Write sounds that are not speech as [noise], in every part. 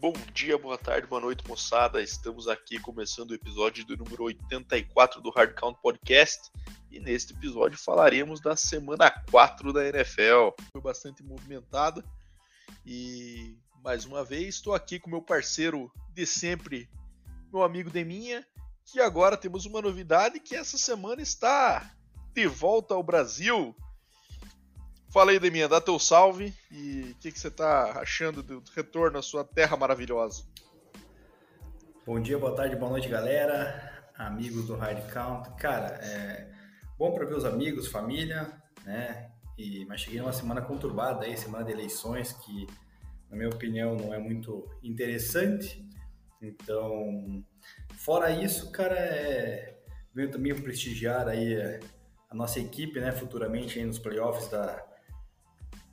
Bom dia, boa tarde, boa noite, moçada. Estamos aqui começando o episódio do número 84 do Hard Count Podcast. E neste episódio falaremos da semana 4 da NFL. Foi bastante movimentada. E mais uma vez estou aqui com meu parceiro de sempre, meu amigo Deminha, que agora temos uma novidade que essa semana está de volta ao Brasil. Fala aí, Deminha, dá teu salve e o que, que, você está achando do retorno à sua terra maravilhosa? Bom dia, boa tarde, boa noite, galera, amigos do Hard Count. Cara, é bom para ver os amigos, família, né? E, mas cheguei numa semana conturbada aí, semana de eleições, que na minha opinião não é muito interessante. Então, fora isso, cara, é... venho também prestigiar aí a nossa equipe, né, futuramente aí nos playoffs da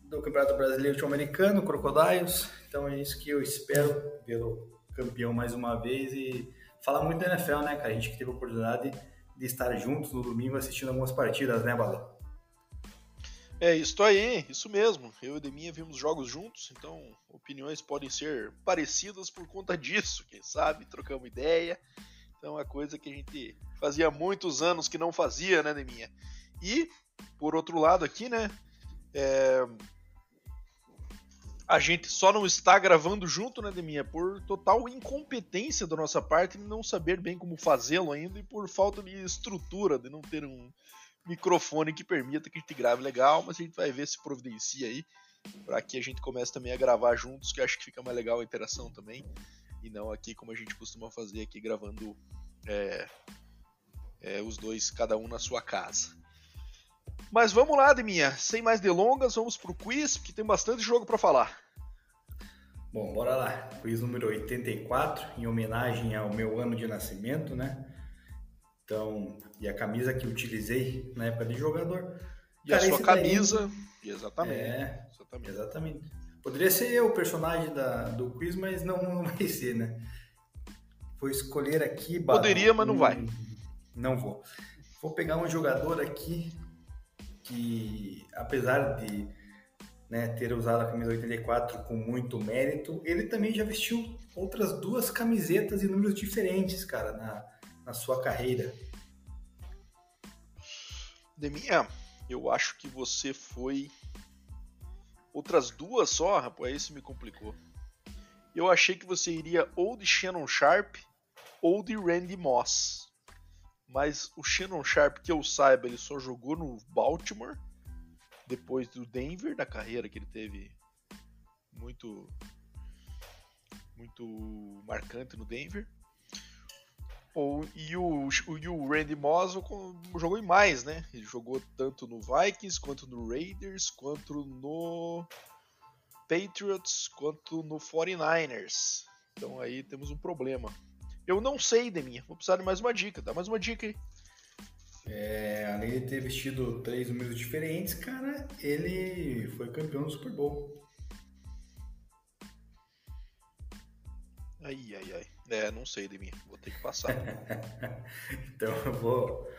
do Campeonato Brasileiro Sul-Americano, Crocodiles. Então é isso que eu espero pelo campeão mais uma vez e falar muito da NFL, né, cara? A gente que teve a oportunidade de estar juntos no domingo assistindo algumas partidas, né, Bala? É isso aí, isso mesmo. Eu e Deminha vimos jogos juntos, então opiniões podem ser parecidas por conta disso, quem sabe, trocamos ideia. Então é coisa que a gente fazia muitos anos que não fazia, né, Deminha? E, por outro lado aqui, né, é, a gente só não está gravando junto, né, Deminha? Por total incompetência da nossa parte não saber bem como fazê-lo ainda e por falta de estrutura, de não ter um microfone que permita que a gente grave legal, mas a gente vai ver se providencia aí para que a gente comece também a gravar juntos, que acho que fica mais legal a interação também, e não aqui como a gente costuma fazer aqui gravando é, é, os dois, cada um na sua casa. Mas vamos lá, Deminha. Sem mais delongas, vamos pro quiz, porque tem bastante jogo para falar. Bom, bora lá. Quiz número 84, em homenagem ao meu ano de nascimento, né? Então, e a camisa que utilizei na época de jogador. E Cara, a sua camisa. Daí... Exatamente. É, exatamente. exatamente. Poderia ser eu o personagem da, do quiz, mas não, não vai ser, né? Vou escolher aqui. Poderia, mas não vai. Não vou. Vou pegar um jogador aqui que, apesar de né, ter usado a camisa 84 com muito mérito, ele também já vestiu outras duas camisetas em números diferentes, cara, na, na sua carreira. Deminha, eu acho que você foi outras duas só, rapaz, isso me complicou. Eu achei que você iria ou de Shannon Sharp ou de Randy Moss mas o Shannon Sharp, que eu saiba, ele só jogou no Baltimore, depois do Denver, da carreira que ele teve muito muito marcante no Denver. Ou, e, o, e o Randy Moss jogou em mais, né? Ele jogou tanto no Vikings, quanto no Raiders, quanto no Patriots, quanto no 49ers. Então aí temos um problema. Eu não sei, Deminha. Vou precisar de mais uma dica. Dá mais uma dica aí. É, além de ter vestido três números diferentes, cara, ele foi campeão do Super Bowl. Ai, ai, ai. É, não sei, Deminha. Vou ter que passar. [laughs] então eu vou.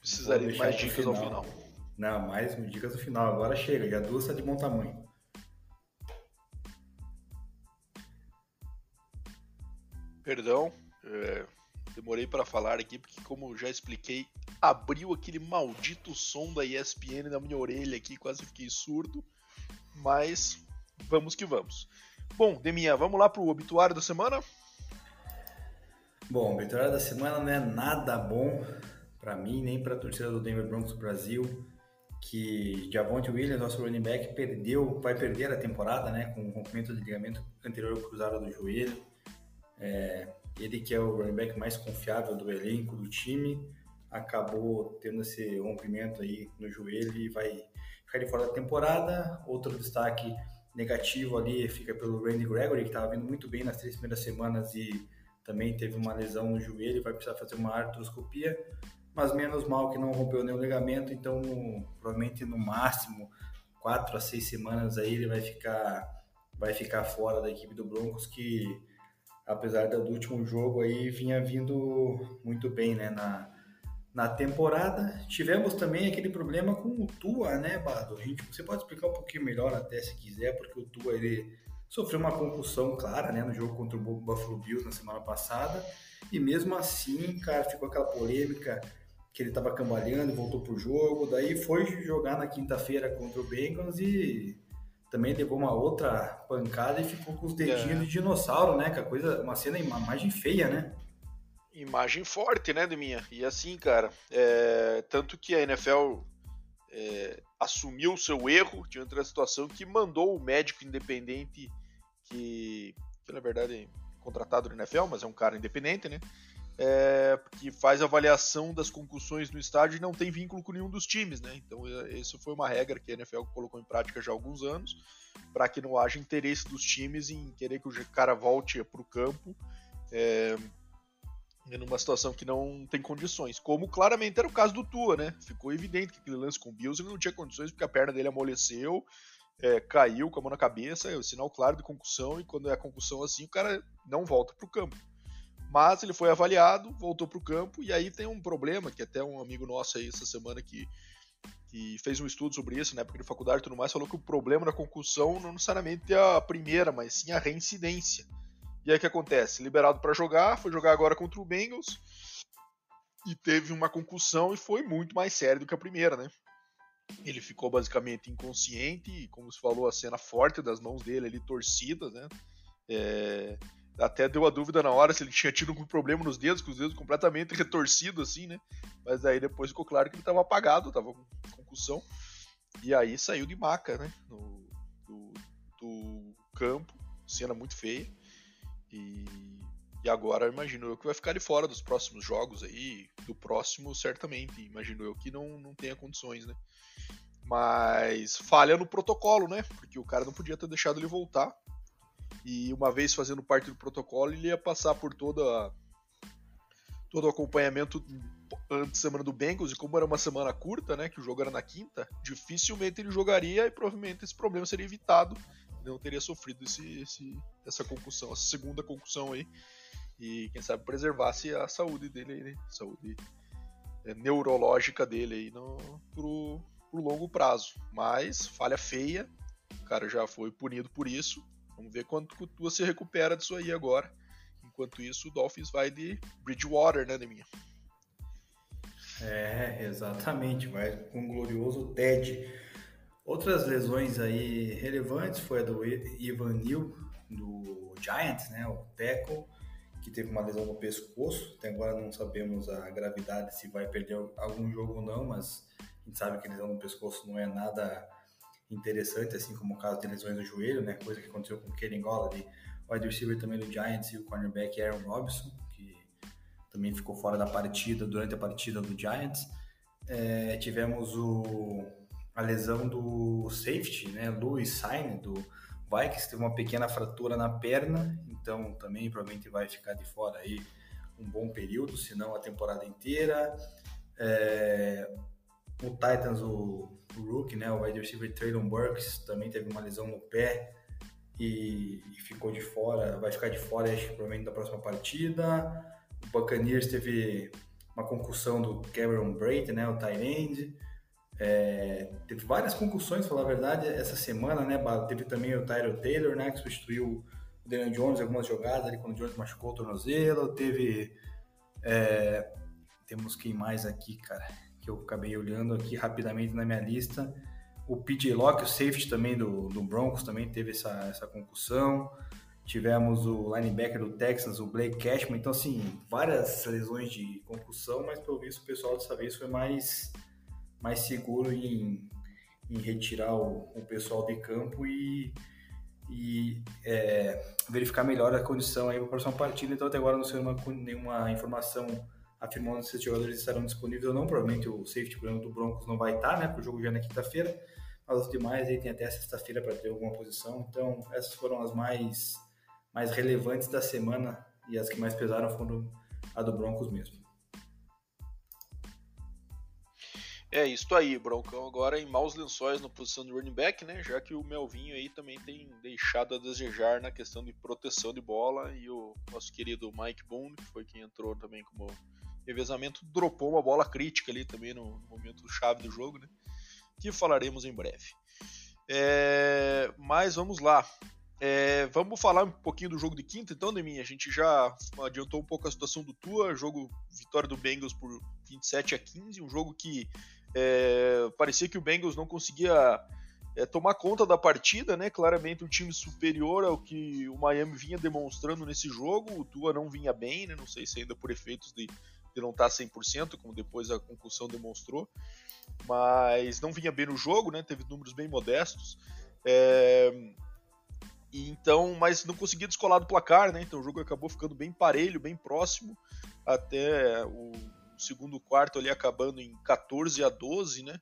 Precisaria de mais dicas final. ao final. Não, mais dicas no final. Agora chega, já duas tá de bom tamanho. Perdão, é, demorei para falar aqui, porque, como já expliquei, abriu aquele maldito som da ESPN na minha orelha aqui, quase fiquei surdo. Mas vamos que vamos. Bom, Deminha, vamos lá pro obituário da semana? Bom, o obituário da semana não é nada bom para mim, nem para a torcida do Denver Broncos Brasil, que Javonte Williams, nosso running back, perdeu, vai perder a temporada, né, com o rompimento do ligamento anterior cruzado do joelho. É, ele que é o running back mais confiável do elenco do time, acabou tendo esse rompimento aí no joelho e vai ficar de fora da temporada. Outro destaque negativo ali fica pelo Randy Gregory, que estava vindo muito bem nas três primeiras semanas e também teve uma lesão no joelho, vai precisar fazer uma artroscopia, mas menos mal que não rompeu nenhum ligamento, então provavelmente no máximo quatro a seis semanas aí ele vai ficar vai ficar fora da equipe do Broncos que apesar do último jogo aí vinha vindo muito bem, né, na, na temporada. Tivemos também aquele problema com o Tua, né, Bado? A gente, você pode explicar um pouquinho melhor até se quiser, porque o Tua ele sofreu uma concussão clara, né, no jogo contra o Buffalo Bills na semana passada, e mesmo assim, cara, ficou aquela polêmica que ele estava cambaleando voltou pro jogo, daí foi jogar na quinta-feira contra o Bengals e também levou uma outra pancada e ficou com os dedinhos é. de dinossauro, né? Que a coisa, uma cena, uma imagem feia, né? Imagem forte, né, Deminha? E assim, cara, é... tanto que a NFL é... assumiu o seu erro diante da situação que mandou o médico independente que, que na verdade é contratado no NFL, mas é um cara independente, né? É, que faz avaliação das concussões no estádio e não tem vínculo com nenhum dos times, né? Então é, isso foi uma regra que a NFL colocou em prática já há alguns anos, para que não haja interesse dos times em querer que o cara volte para o campo é, numa situação que não tem condições. Como claramente era o caso do Tua, né? Ficou evidente que aquele lance com o Bills ele não tinha condições porque a perna dele amoleceu, é, caiu com a mão na cabeça, é sinal claro de concussão, e quando é concussão assim, o cara não volta para o campo. Mas ele foi avaliado, voltou para o campo, e aí tem um problema, que até um amigo nosso aí essa semana que, que fez um estudo sobre isso, na época de faculdade e tudo mais, falou que o problema da concussão não necessariamente é a primeira, mas sim a reincidência. E aí o que acontece? Liberado para jogar, foi jogar agora contra o Bengals, e teve uma concussão e foi muito mais sério do que a primeira, né? Ele ficou basicamente inconsciente, e como se falou, a cena forte das mãos dele ali torcidas, né? É, até deu a dúvida na hora se ele tinha tido algum problema nos dedos, com os dedos completamente retorcidos, assim, né? Mas aí depois ficou claro que ele estava apagado, estava com concussão. E aí saiu de maca, né? No, do, do campo, cena muito feia. E, e agora imagino eu que vai ficar de fora dos próximos jogos aí, do próximo certamente, imagino eu que não, não tenha condições, né? Mas falha no protocolo, né? Porque o cara não podia ter deixado ele voltar e uma vez fazendo parte do protocolo, ele ia passar por toda todo o acompanhamento antes semana do Bengals, e como era uma semana curta, né, que o jogo era na quinta, dificilmente ele jogaria e provavelmente esse problema seria evitado, não teria sofrido esse, esse, essa concussão, essa segunda concussão aí, e quem sabe preservasse a saúde dele né, saúde é, neurológica dele aí no, pro, pro longo prazo. Mas, falha feia, o cara já foi punido por isso, Vamos ver quanto você recupera disso aí agora. Enquanto isso, o Dolphins vai de Bridgewater, né, Deminha? É, exatamente. Vai com o glorioso Ted. Outras lesões aí relevantes foi a do Ivan Neal, do Giants, né, o tackle, que teve uma lesão no pescoço. Até agora não sabemos a gravidade, se vai perder algum jogo ou não, mas a gente sabe que lesão no pescoço não é nada interessante, assim como o caso de lesões no joelho, né? Coisa que aconteceu com o Kenny Golladay, o wide receiver também do Giants e o cornerback Aaron Robinson, que também ficou fora da partida durante a partida do Giants. É, tivemos o, a lesão do safety, né? Louis Sain, do Vikings, teve uma pequena fratura na perna, então também provavelmente vai ficar de fora aí um bom período, se não a temporada inteira. É, o Titans, o, o né, o wide receiver Traylon Burks, também teve uma lesão no pé e, e, ficou de fora, vai ficar de fora, acho provavelmente da próxima partida. O Buccaneers teve uma concussão do Cameron Braid, né, o tight end. É, teve várias concussões, falar a verdade, essa semana, né, teve também o Tyler Taylor, né, que substituiu o Daniel Jones algumas jogadas ali quando o Jones machucou o tornozelo, teve... É, temos quem mais aqui, cara? Que eu acabei olhando aqui rapidamente na minha lista. O PJ Locke, o safety também do, do Broncos, também teve essa, essa concussão. Tivemos o linebacker do Texas, o Blake Cashman. Então, assim, várias lesões de concussão, mas pelo visto o pessoal dessa vez foi mais, mais seguro em, em retirar o, o pessoal de campo e, e é, verificar melhor a condição aí para a próxima partida. Então, até agora não sei nenhuma informação afirmando se esses jogadores estarão disponíveis ou não. Provavelmente o safety plano do Broncos não vai estar, né? Porque o jogo já é na quinta-feira. Mas os demais aí tem até sexta-feira para ter alguma posição. Então, essas foram as mais, mais relevantes da semana e as que mais pesaram foram a do Broncos mesmo. É isso aí, Broncão agora em maus lençóis na posição de running back, né? Já que o Melvinho aí também tem deixado a desejar na questão de proteção de bola e o nosso querido Mike Boone, que foi quem entrou também como revezamento dropou uma bola crítica ali também no, momento chave do jogo, né? Que falaremos em breve. É, mas vamos lá. É, vamos falar um pouquinho do jogo de quinta, então, Deminha. A gente já adiantou um pouco a situação do Tua, jogo vitória do Bengals por 27 a 15, um jogo que é, parecia que o Bengals não conseguia é, tomar conta da partida, né? Claramente um time superior ao que o Miami vinha demonstrando nesse jogo. O Tua não vinha bem, né? Não sei se ainda por efeitos de, de não estar 100%, como depois a concussão demonstrou, mas não vinha bem no jogo, né? Teve números bem modestos. É, e então, mas não conseguia descolar do placar, né? Então o jogo acabou ficando bem parelho, bem próximo, até o segundo quarto ali acabando em 14 a 12, né?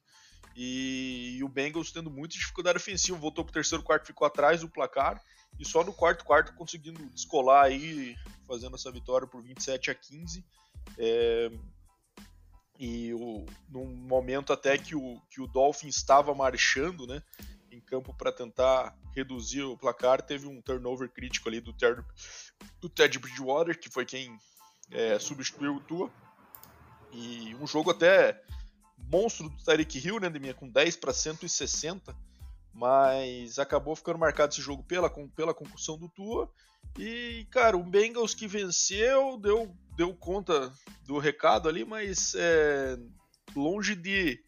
E, e o Bengals tendo muita dificuldade ofensiva, voltou para o terceiro quarto, ficou atrás do placar e só no quarto quarto conseguindo descolar aí, fazendo essa vitória por 27 a 15. É, e o, num momento até que o, que o Dolphin estava marchando, né? em campo para tentar reduzir o placar. Teve um turnover crítico ali do, Ter, do Ted Bridgewater, que foi quem é, substituiu o Tua. E um jogo até monstro do Tyreek Hill, né, minha, com 10 para 160, mas acabou ficando marcado esse jogo pela, pela concussão do Tua. E, cara, o Bengals que venceu deu, deu conta do recado ali, mas é, longe de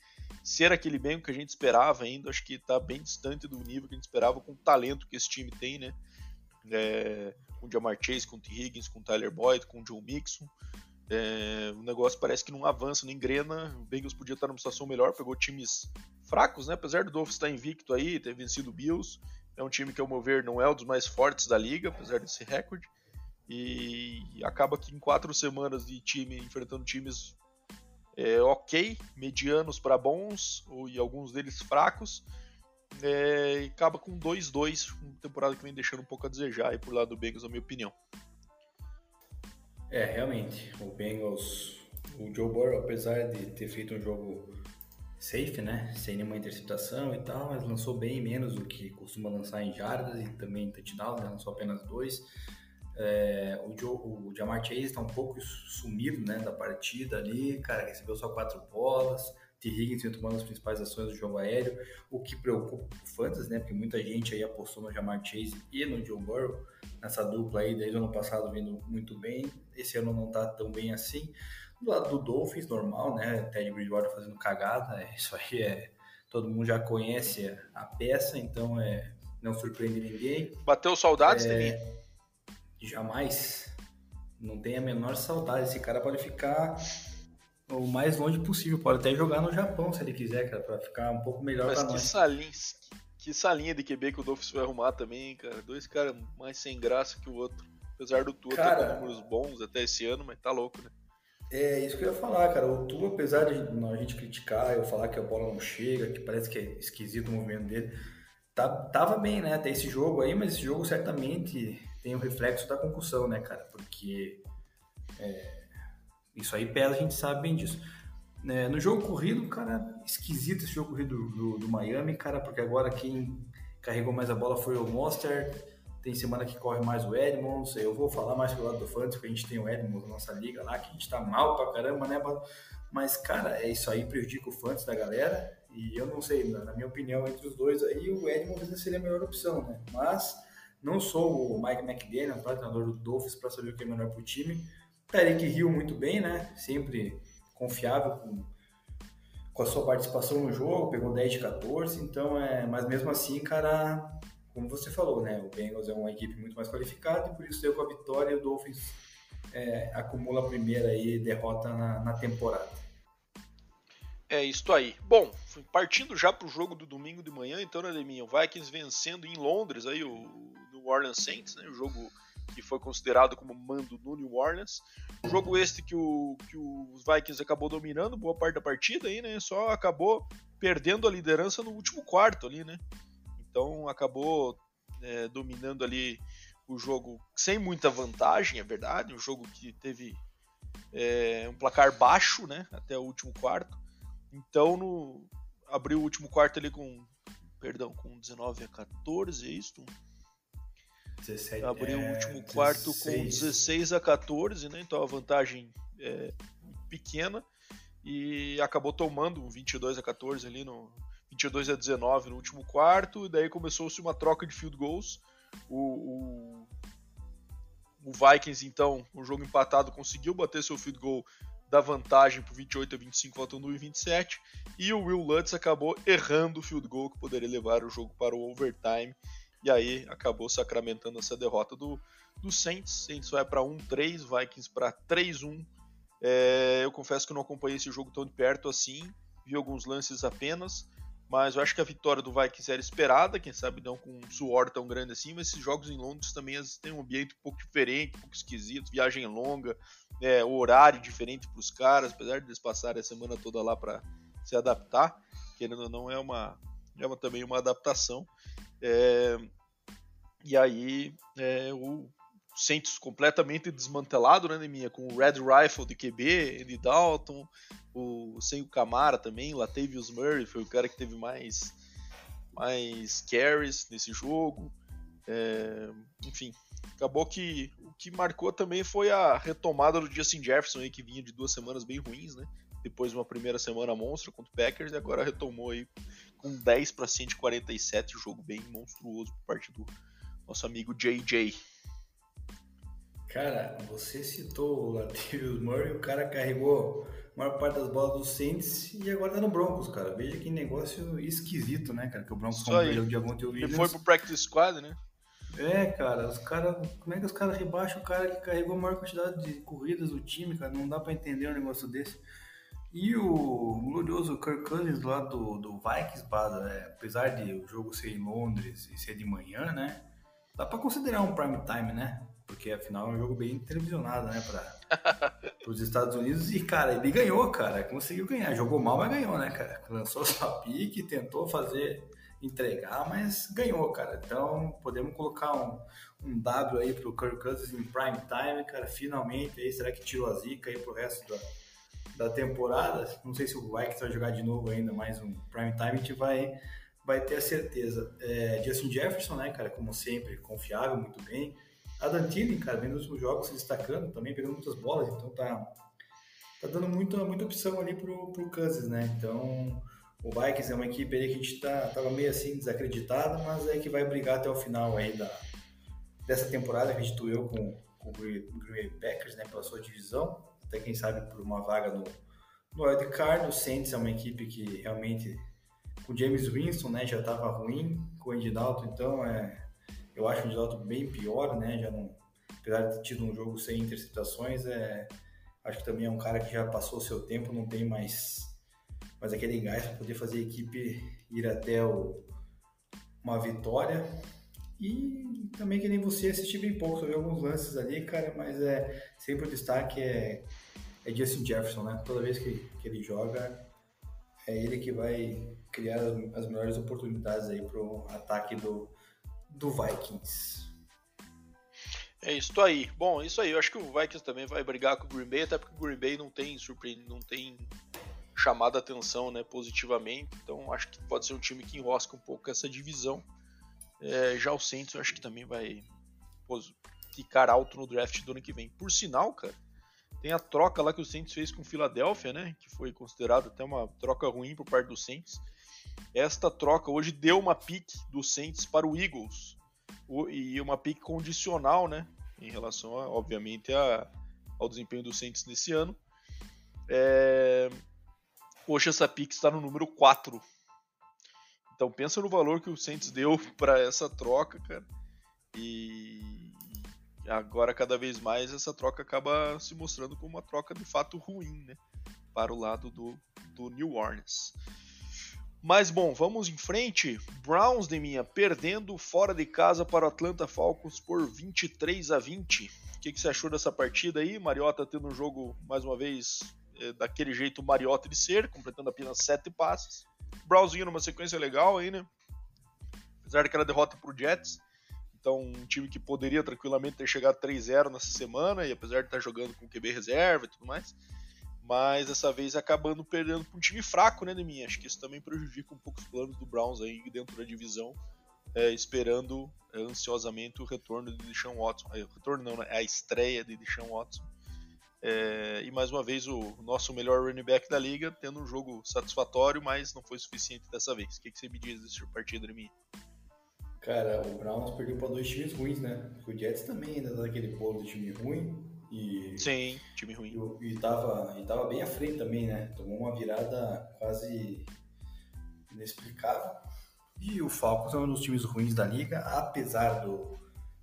ser aquele Bengals que a gente esperava ainda, acho que está bem distante do nível que a gente esperava com o talento que esse time tem, né? É, com o Jamar Chase, com o T. Higgins, com o Tyler Boyd, com o Joe Mixon. É, o negócio parece que não avança, não engrena. O Bengals podia estar numa situação melhor, pegou times fracos, né? Apesar do Dolphins estar invicto aí, ter vencido o Bills. É um time que, ao meu ver, não é um dos mais fortes da liga, apesar desse recorde. E acaba que em quatro semanas de time enfrentando times é, ok, medianos para bons, e alguns deles fracos. É, e acaba com 2-2, uma temporada que vem deixando um pouco a desejar aí por lado do Bengals, na minha opinião. É, realmente, o Bengals, o Joe Burrow, apesar de ter feito um jogo safe, né, sem nenhuma interceptação e tal, mas lançou bem menos do que costuma lançar em jardas e também em touchdown, né, lançou apenas dois. É, o, Joe, o Jamar Chase está um pouco sumido né, da partida ali, cara, recebeu só quatro bolas. T. Higgins vem tomando as principais ações do jogo aéreo, o que preocupa o Fantasy, né? Porque muita gente aí apostou no Jamar Chase e no Joe Burrow, nessa dupla aí, desde o ano passado vindo muito bem, esse ano não tá tão bem assim. Do lado do Dolphins, normal, né? Ted Bridgewater fazendo cagada, [laughs] isso aí é. Todo mundo já conhece a peça, então é, não surpreende ninguém. Bateu saudades, é, Jamais. Não tem a menor saudade. Esse cara pode ficar o mais longe possível. Pode até jogar no Japão se ele quiser, cara, pra ficar um pouco melhor Mas pra que nós. Salinha, que salinha de QB que o Dolphins foi arrumar também, cara. Dois caras mais sem graça que o outro. Apesar do Tua cara, ter números bons até esse ano, mas tá louco, né? É isso que eu ia falar, cara. O Tua, apesar de a gente criticar, eu falar que a bola não chega, que parece que é esquisito o movimento dele, tá, tava bem, né? Até esse jogo aí, mas esse jogo certamente tem o reflexo da concussão, né, cara? Porque é, isso aí pesa, a gente sabe bem disso. É, no jogo corrido, cara, esquisito esse jogo corrido do, do, do, Miami, cara, porque agora quem carregou mais a bola foi o Monster. Tem semana que corre mais o Edmonds. Eu vou falar mais pelo lado do Fantasy, porque a gente tem o Edmonds na nossa liga lá, que a gente tá mal pra caramba, né? Mas, cara, é isso aí prejudica o Fantasy da galera. E eu não sei, na minha opinião, entre os dois aí, o Edmonds seria a melhor opção, né? Mas não sou o Mike McDaniel, tá? treinador do Dolphins, para saber o que é melhor para o time. Tarek Hill muito bem, né? Sempre confiável com, com a sua participação no jogo, pegou 10 de 14, então é. Mas mesmo assim, cara, como você falou, né? O Bengals é uma equipe muito mais qualificada e por isso deu com a vitória o Dolphins é, acumula a primeira aí, derrota na, na temporada. É isso aí. Bom, partindo já para o jogo do domingo de manhã, então, né, Leminha? O Vikings vencendo em Londres aí o New Orleans Saints, né? O jogo que foi considerado como mando no New Orleans. Jogo este que, o, que os Vikings acabou dominando boa parte da partida aí, né? Só acabou perdendo a liderança no último quarto ali, né? Então acabou é, dominando ali o jogo sem muita vantagem, é verdade. Um jogo que teve é, um placar baixo, né? Até o último quarto. Então, no, abriu o último quarto ali com, perdão, com 19 a 14, é isso? 17, abriu é, o último quarto 16. com 16 a 14, né? Então a vantagem é pequena e acabou tomando um 22 a 14 ali no 22 a 19 no último quarto, e daí começou-se uma troca de field goals. O, o, o Vikings, então, o jogo empatado, conseguiu bater seu field goal da vantagem por 28 a 25, faltando 1 e 27. E o Will Lutz acabou errando o field goal que poderia levar o jogo para o overtime. E aí acabou sacramentando essa derrota do, do Saints. Saints vai para 1-3, Vikings para 3-1. É, eu confesso que não acompanhei esse jogo tão de perto assim, vi alguns lances apenas, mas eu acho que a vitória do Vikings era esperada, quem sabe não com um suor tão grande assim, mas esses jogos em Londres também têm um ambiente um pouco diferente, um pouco esquisito, viagem longa, é, horário diferente para os caras, apesar de eles passarem a semana toda lá para se adaptar, querendo ou não é uma, é uma também uma adaptação. É, e aí é, o Saints completamente desmantelado, né, minha, com o Red Rifle de QB, Andy Dalton, o, sem o Camara também, Latavius Murray foi o cara que teve mais, mais carries nesse jogo. É, enfim, acabou que o que marcou também foi a retomada do Justin Jefferson aí, que vinha de duas semanas bem ruins, né? Depois de uma primeira semana monstro contra o Packers e agora retomou aí com 10 para 147, jogo bem monstruoso por parte do nosso amigo JJ. Cara, você citou o Latavius Murray, o cara carregou a maior parte das bolas do Saints e agora tá no Broncos, cara. Veja que negócio esquisito, né, cara? Que o Broncos comprou o Diamante Williams. Ele foi pro practice squad, né? É, cara, os caras. Como é que os caras rebaixam o cara que carregou a maior quantidade de corridas do time, cara? Não dá pra entender um negócio desse. E o glorioso Kirk Cousins lá do, do Vikings, né? apesar de o jogo ser em Londres e ser de manhã, né? Dá pra considerar um prime time, né? Porque afinal é um jogo bem televisionado, né? Para [laughs] os Estados Unidos. E, cara, ele ganhou, cara. Conseguiu ganhar. Jogou mal, mas ganhou, né, cara? [laughs] Lançou sua pique, tentou fazer entregar, mas ganhou, cara. Então podemos colocar um, um W aí pro Kirk Cousins em prime time, cara. Finalmente aí, será que tirou a zica aí pro resto da, da temporada? Não sei se o Vikings vai jogar de novo ainda mais um prime time, a gente vai, vai ter a certeza. É, Justin Jefferson, né, cara, como sempre, confiável, muito bem. Adam Thielen, cara, vem nos últimos jogos se destacando, também pegando muitas bolas, então tá, tá dando muita, muita opção ali pro, pro Kansas, né? Então, o Vikings é uma equipe aí que a gente tá, tava meio assim desacreditado, mas é que vai brigar até o final aí da, dessa temporada, acredito eu, com, com o Green Bay Packers, né, pela sua divisão, até quem sabe por uma vaga no, no Wild Card. O Saints é uma equipe que realmente, com James Winston, né, já tava ruim, com o Andy Dalton, então é eu acho o Angelotti bem pior, né? Já não, apesar de ter tido um jogo sem interceptações, é, acho que também é um cara que já passou o seu tempo, não tem mais, mais aquele gás para poder fazer a equipe ir até o, uma vitória. E também que nem você assisti bem pouco, só vi alguns lances ali, cara, mas é sempre o destaque é, é Justin Jefferson, né? Toda vez que, que ele joga, é ele que vai criar as, as melhores oportunidades aí pro ataque do, do Vikings. É isso aí. Bom, isso aí. Eu acho que o Vikings também vai brigar com o Green Bay, até porque o Green Bay não tem não tem chamado a atenção né, positivamente. Então acho que pode ser um time que enrosca um pouco essa divisão. É, já o Saints eu acho que também vai pô, ficar alto no draft do ano que vem. Por sinal, cara, tem a troca lá que o Saints fez com o Philadelphia, né? Que foi considerado até uma troca ruim por parte do Saints. Esta troca hoje deu uma pick do Saints para o Eagles e uma pick condicional, né, em relação, a, obviamente, a, ao desempenho do Saints nesse ano. É... Hoje essa pick está no número 4. Então pensa no valor que o Saints deu [laughs] para essa troca, cara. E agora cada vez mais essa troca acaba se mostrando como uma troca de fato ruim, né, para o lado do, do New Orleans. Mas bom, vamos em frente. Browns de minha perdendo fora de casa para o Atlanta Falcons por 23 a 20. O que, que você achou dessa partida aí? Mariota tendo um jogo mais uma vez é, daquele jeito Mariota de ser, completando apenas sete passes. Browns vinha numa sequência legal aí, né? Apesar daquela derrota para o Jets. Então, um time que poderia tranquilamente ter chegado 3-0 nessa semana, e apesar de estar jogando com QB reserva e tudo mais mas dessa vez acabando perdendo para um time fraco, né, Neminha? Acho que isso também prejudica um pouco os planos do Browns aí dentro da divisão, é, esperando é, ansiosamente o retorno de Deshaun Watson. É, o retorno não, né? É a estreia de Deshaun Watson. É, e mais uma vez o nosso melhor running back da liga, tendo um jogo satisfatório, mas não foi suficiente dessa vez. O que, que você me diz desse partido, Neminha? Cara, o Browns perdeu para dois times ruins, né? O Jets também ainda tá naquele polo de time ruim. E, Sim, time ruim. E, e, tava, e tava bem à frente também, né? Tomou uma virada quase inexplicável. E o Falcons é um dos times ruins da liga, apesar do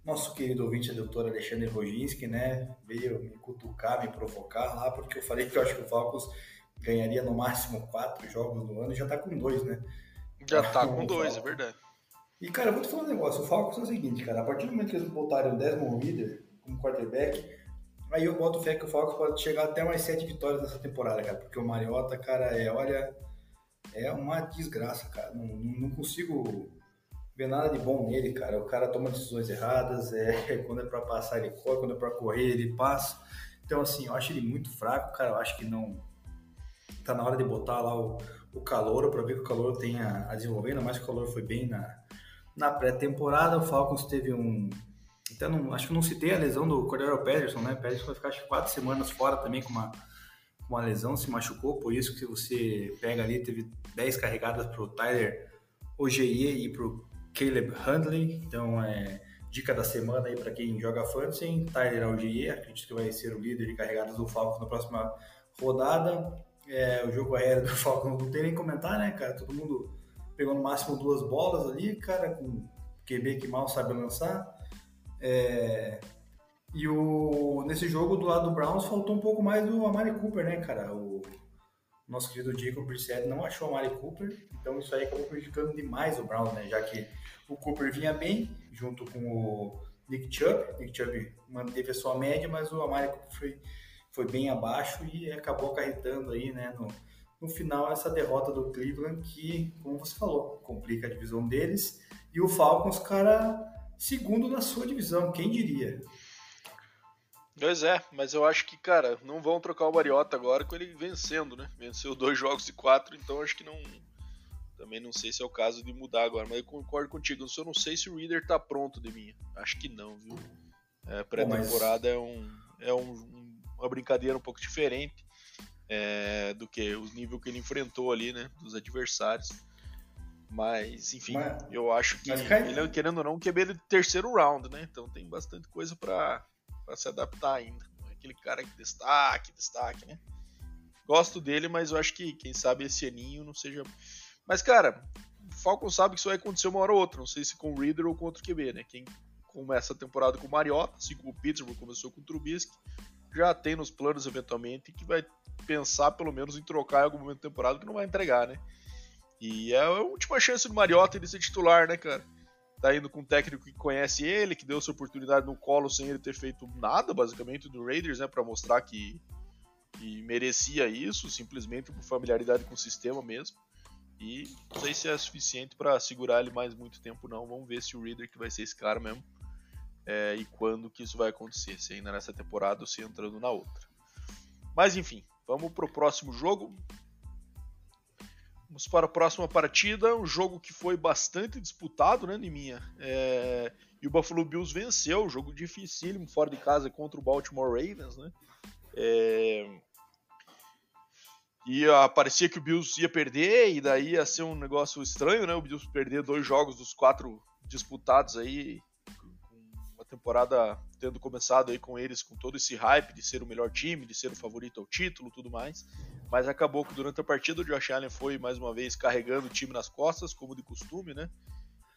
nosso querido ouvinte, o doutor Alexandre Roginski, né? Veio me cutucar, me provocar lá, porque eu falei que eu acho que o Falcos ganharia no máximo quatro jogos no ano e já tá com dois, né? Já tá [laughs] com dois, é verdade. E, cara, eu vou te falar um negócio. O Falcons é o seguinte, cara. A partir do momento que eles botaram o Desmond Reader como quarterback, aí eu boto fé que o Falcons pode chegar até mais sete vitórias nessa temporada, cara. Porque o Mariota, cara, é, olha, é uma desgraça, cara. Não, não consigo ver nada de bom nele, cara. O cara toma decisões erradas, é, [laughs] quando é para passar ele corre, quando é para correr ele passa. Então, assim, eu acho ele muito fraco, cara. Eu acho que não tá na hora de botar lá o, o calor para ver que o calor tenha a desenvolver, mas que o calor foi bem na, na pré-temporada. O Falcons teve um. Até não, acho que não citei a lesão do Cordero Pederson, né? Pederson vai ficar acho, quatro semanas fora também com uma, com uma lesão, se machucou, por isso que você pega ali, teve 10 carregadas para o Tyler OGE e para o Caleb Handley. Então, é dica da semana aí para quem joga fantasy, Tyler OGE, acredito que vai ser o líder de carregadas do Falcons na próxima rodada. É, o jogo aéreo do [laughs] Falcons não tem nem comentar, né, cara? Todo mundo pegou no máximo duas bolas ali, cara, com QB que mal sabe lançar. É, e o, nesse jogo do lado do Browns faltou um pouco mais do Amari Cooper, né, cara? O nosso querido Jacob Brissett não achou o Amari Cooper, então isso aí acabou prejudicando demais o Browns, né? Já que o Cooper vinha bem, junto com o Nick Chubb. Nick Chubb manteve a sua média, mas o Amari Cooper foi, foi bem abaixo e acabou acarretando aí, né, no, no final essa derrota do Cleveland que, como você falou, complica a divisão deles. E o Falcons, cara, segundo na sua divisão, quem diria? Pois é, mas eu acho que, cara, não vão trocar o Mariota agora com ele vencendo, né? Venceu dois jogos de quatro, então acho que não. Também não sei se é o caso de mudar agora, mas eu concordo contigo. Eu não sei se o Reader tá pronto de mim. Acho que não, viu? É, Pré-temporada mas... é, um, é um, uma brincadeira um pouco diferente é, do que o nível que ele enfrentou ali, né, dos adversários. Mas, enfim, mas, eu acho que ele, é, querendo ou não, QB é de terceiro round, né? Então tem bastante coisa para se adaptar ainda. Não é aquele cara que destaque, destaque, né? Gosto dele, mas eu acho que, quem sabe, esse aninho não seja. Mas, cara, o Falcon sabe que isso vai acontecer uma hora ou outra. Não sei se com o Reader ou com outro QB, né? Quem começa a temporada com o Mariota, assim como o Pittsburgh começou com o Trubisky, já tem nos planos eventualmente que vai pensar pelo menos em trocar em algum momento da temporada que não vai entregar, né? E é a última chance do Mariota de ser titular, né, cara? Tá indo com um técnico que conhece ele, que deu essa oportunidade no colo sem ele ter feito nada, basicamente, do Raiders, né, para mostrar que, que merecia isso, simplesmente por familiaridade com o sistema mesmo. E não sei se é suficiente para segurar ele mais muito tempo, não. Vamos ver se o Reader que vai ser esse cara mesmo é, e quando que isso vai acontecer, se ainda nessa temporada ou se entrando na outra. Mas enfim, vamos para o próximo jogo. Vamos para a próxima partida, um jogo que foi bastante disputado, né, Niminha? É... E o Buffalo Bills venceu, jogo dificílimo fora de casa contra o Baltimore Ravens, né? É... E uh, parecia que o Bills ia perder, e daí ia ser um negócio estranho, né? O Bills perder dois jogos dos quatro disputados aí temporada tendo começado aí com eles com todo esse hype de ser o melhor time, de ser o favorito ao título, tudo mais, mas acabou que durante a partida o Josh Allen foi mais uma vez carregando o time nas costas, como de costume, né?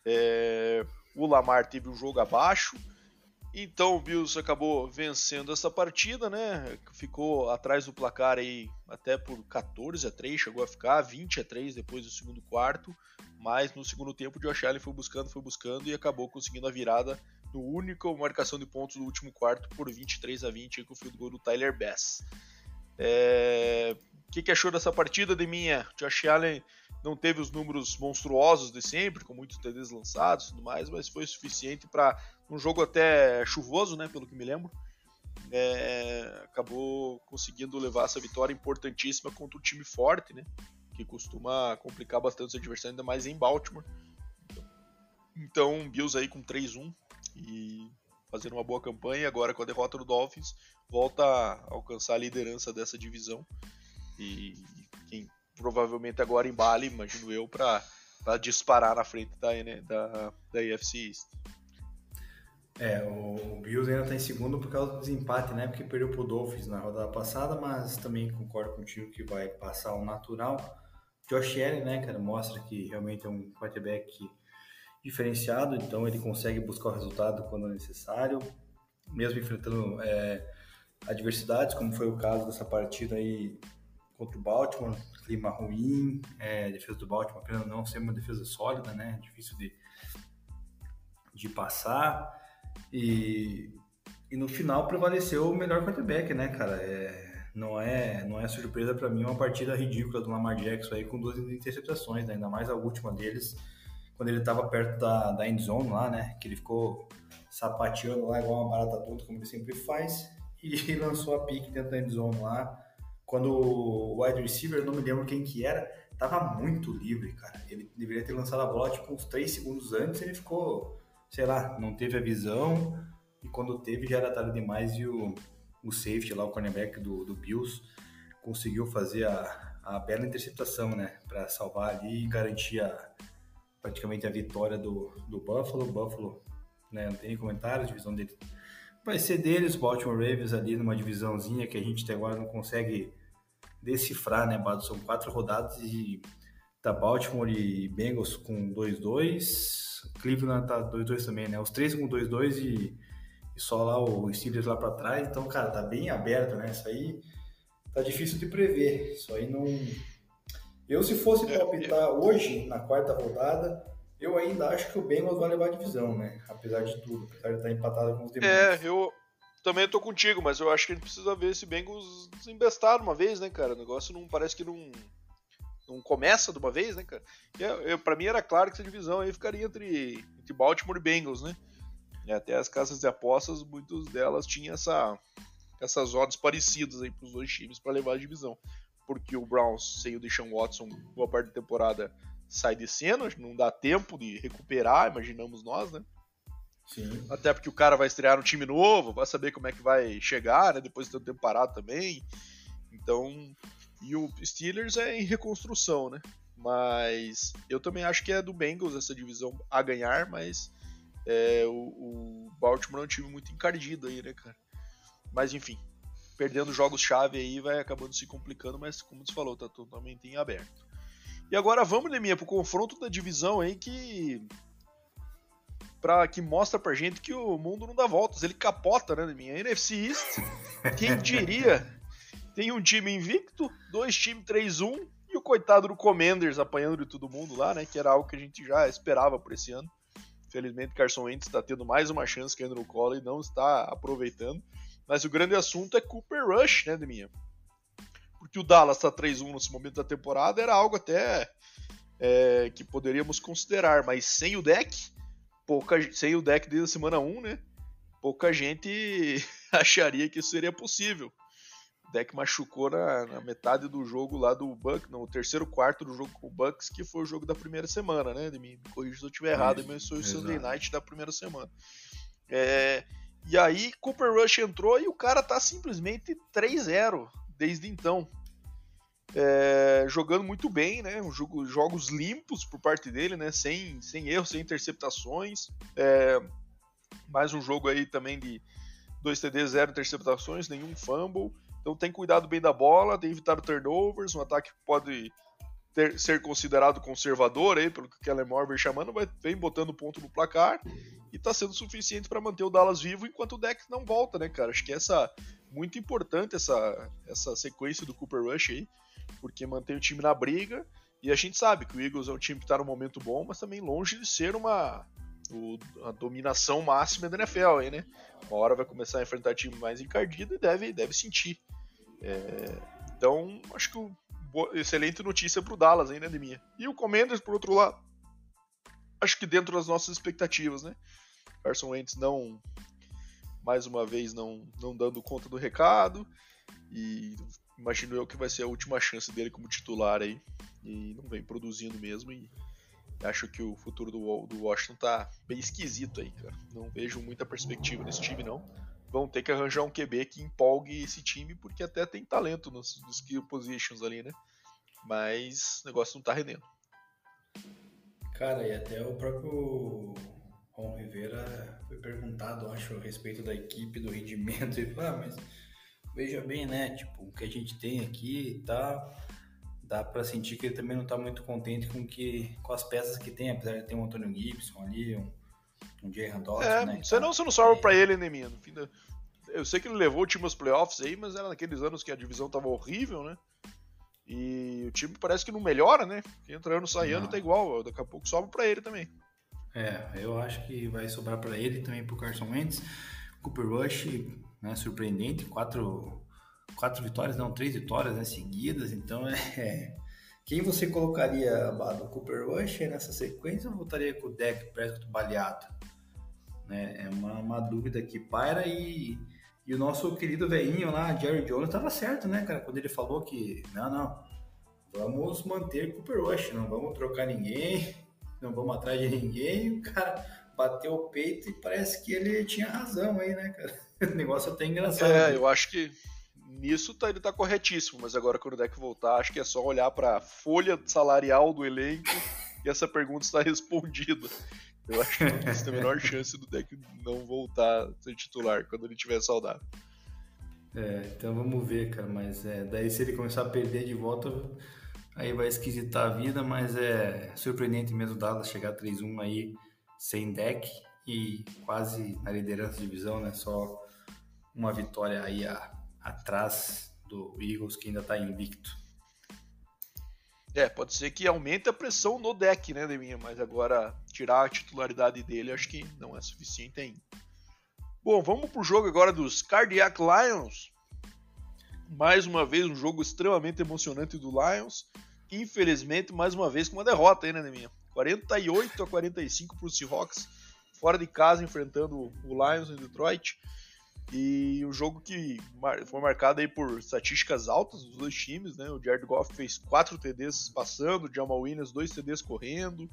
É... o Lamar teve um jogo abaixo, então o Bills acabou vencendo essa partida, né? Ficou atrás do placar aí até por 14 a 3, chegou a ficar 20 a 3 depois do segundo quarto, mas no segundo tempo o Josh Allen foi buscando, foi buscando e acabou conseguindo a virada no único marcação de pontos do último quarto por 23 a 20 com o field goal do Tyler Bass. É... O que, que, achou dessa partida, de minha? Josh Allen não teve os números monstruosos de sempre, com muitos TDs lançados e tudo mais, mas foi suficiente para um jogo até chuvoso, né, pelo que me lembro. É... acabou conseguindo levar essa vitória importantíssima contra um time forte, né, que costuma complicar bastante os adversários, ainda mais em Baltimore. Então, Bills aí com 3-1, e fazendo uma boa campanha. Agora, com a derrota do Dolphins, volta a alcançar a liderança dessa divisão. E quem provavelmente agora embale, imagino eu, para para disparar na frente da, da, da AFC East. É, o Bills ainda está em segundo por causa do desempate, né? Porque perdeu pro Dolphins na rodada passada, mas também concordo contigo que vai passar o natural. Josh Allen, né, cara, mostra que realmente é um quarterback diferenciado, então ele consegue buscar o resultado quando necessário, mesmo enfrentando é, adversidades, como foi o caso dessa partida aí contra o Baltimore, clima ruim, é, defesa do Baltimore apenas não ser uma defesa sólida, né, difícil de, de passar. E, e no final prevaleceu o melhor quarterback, né, cara? É, não é não é surpresa para mim uma partida ridícula do Lamar Jackson aí com duas interceptações, né? ainda mais a última deles, quando ele estava perto da, da end zone lá, né? Que ele ficou sapateando lá igual uma barata tonta, como ele sempre faz, e [laughs] lançou a pique dentro da end zone lá. Quando o wide receiver, não me lembro quem que era, tava muito livre, cara. Ele deveria ter lançado a bola tipo uns 3 segundos antes, ele ficou sei lá, não teve a visão e quando teve já era tarde demais e o, o safety lá, o cornerback do, do Bills, conseguiu fazer a, a bela interceptação, né, para salvar ali e garantir a, praticamente a vitória do, do Buffalo. Buffalo, né, não tem nem comentário, a divisão dele vai ser deles, Baltimore Ravens ali numa divisãozinha que a gente até agora não consegue decifrar, né, Bado? São quatro rodadas e tá Baltimore e Bengals com 2-2, Cleveland tá 2-2 também, né? Os três com 2-2 e, e, só lá o Steelers lá para trás. Então, cara, tá bem aberto, né? Isso aí tá difícil de prever. Isso aí não. Eu, se fosse é, palpitar é. hoje, na quarta rodada, eu ainda acho que o Bengals vai levar a divisão, né? Apesar de tudo, apesar de estar empatado com os demais. É, eu também tô contigo, mas eu acho que a gente precisa ver esse Bengals desembestar uma vez, né, cara? O negócio não parece que não não começa de uma vez, né, cara? E pra mim era claro que essa divisão aí ficaria entre, entre Baltimore e Bengals, né? E até as casas de apostas, muitas delas tinham essa, essas odds parecidas aí pros dois times para levar a divisão. Porque o Browns, sem o Deshaun Watson, boa parte da temporada sai de cena, não dá tempo de recuperar, imaginamos nós, né? Sim. Até porque o cara vai estrear um time novo, vai saber como é que vai chegar, né? Depois de ter um tempo parado também. Então, e o Steelers é em reconstrução, né? Mas eu também acho que é do Bengals essa divisão a ganhar, mas é, o, o, Baltimore é um time muito encardido aí, né, cara? Mas enfim, perdendo jogos-chave aí vai acabando se complicando, mas como você falou, tá totalmente em aberto. E agora vamos, Neminha, pro confronto da divisão aí que. Pra, que mostra pra gente que o mundo não dá voltas, ele capota, né, Neminha? NFC East, quem [laughs] diria tem um time invicto, dois times 3-1 e o coitado do Commanders apanhando de todo mundo lá, né? Que era algo que a gente já esperava por esse ano. Infelizmente, Carson Wentz está tendo mais uma chance que colo e não está aproveitando. Mas o grande assunto é Cooper Rush, né, Deminha? Porque o Dallas está 3-1 nesse momento da temporada era algo até é, que poderíamos considerar, mas sem o deck, pouca, sem o deck desde a semana 1, né? Pouca gente [laughs] acharia que isso seria possível. O deck machucou na, na, metade do jogo lá do Bucks, no terceiro quarto do jogo com o Bucks, que foi o jogo da primeira semana, né? Me, me corrija se eu estiver errado, mas foi o Sunday Night da primeira semana. É, e aí, Cooper Rush entrou e o cara tá simplesmente 3-0 desde então. É, jogando muito bem, né? Um jogo, jogos limpos por parte dele, né? Sem, sem erros, sem interceptações. É, mais um jogo aí também de 2 TD, 0 interceptações, nenhum fumble. Então tem cuidado bem da bola, tem evitado turnovers, um ataque que pode ter, ser considerado conservador, aí, pelo que o Kellen Moore vem chamando, vai, vem botando ponto no placar e está sendo suficiente para manter o Dallas vivo enquanto o deck não volta, né, cara? Acho que essa muito importante essa, essa sequência do Cooper Rush aí, porque mantém o time na briga. E a gente sabe que o Eagles é um time que está num momento bom, mas também longe de ser uma, o, a dominação máxima da NFL aí, né? Uma hora vai começar a enfrentar time mais encardido e deve, deve sentir. É, então, acho que o, excelente notícia para o Dallas ainda, de minha. E o Commanders, por outro lado, acho que dentro das nossas expectativas, né? Carson Wentz não, mais uma vez, não, não dando conta do recado. E imagino eu que vai ser a última chance dele como titular aí. E não vem produzindo mesmo. E acho que o futuro do, do Washington tá bem esquisito aí, cara. Não vejo muita perspectiva nesse time, não vão ter que arranjar um QB que empolgue esse time, porque até tem talento nos, nos skill positions ali, né? Mas o negócio não tá rendendo. Cara, e até o próprio Ron Rivera foi perguntado, acho, a respeito da equipe, do rendimento, [laughs] e falou, ah, mas veja bem, né, tipo, o que a gente tem aqui e tá, tal, dá para sentir que ele também não está muito contente com que com as peças que tem, apesar de ter um Antônio Gibson ali, um, um Jay Randolph, é, né? Você não, você não sobra é. para ele, né, minha? No fim da... Eu sei que ele levou o time aos playoffs aí, mas era naqueles anos que a divisão tava horrível, né? E o time parece que não melhora, né? Entra ano, sai ano, tá igual. Daqui a pouco sobra para ele também. É, eu acho que vai sobrar para ele também pro Carson Wentz. Cooper Rush, né, surpreendente, quatro, quatro vitórias, não, três vitórias né, seguidas, então [laughs] é... Quem você colocaria, Bado? Cooper Rush nessa sequência ou voltaria com o deck Prescott baleado? Né, é uma, uma dúvida que paira e, e o nosso querido velhinho lá, Jerry Jones, estava certo, né, cara? Quando ele falou que, não, não, vamos manter Cooper Rush, não vamos trocar ninguém, [laughs] não vamos atrás de ninguém. O cara bateu o peito e parece que ele tinha razão aí, né, cara? [laughs] O negócio é até engraçado. É, eu acho que nisso tá, ele tá corretíssimo, mas agora quando o deck voltar, acho que é só olhar para a folha salarial do elenco [laughs] e essa pergunta está respondida. Eu acho que existe a menor chance do deck não voltar a ser titular quando ele tiver saudável. É, então vamos ver, cara, mas é, daí se ele começar a perder de volta, aí vai esquisitar a vida, mas é surpreendente mesmo o Dallas chegar 3-1 aí sem deck e quase na liderança da divisão, né? Só uma vitória aí a, atrás do Eagles que ainda está invicto. É, pode ser que aumente a pressão no deck, né, Deminha? Mas agora tirar a titularidade dele acho que não é suficiente ainda. Bom, vamos pro jogo agora dos Cardiac Lions. Mais uma vez um jogo extremamente emocionante do Lions. Infelizmente, mais uma vez com uma derrota né, Deminha? 48 a 45 para o Seahawks, fora de casa enfrentando o Lions em Detroit. E um jogo que foi marcado aí por estatísticas altas dos dois times, né? O Jared Goff fez 4 TDs passando, o Jamal Williams 2 TDs correndo,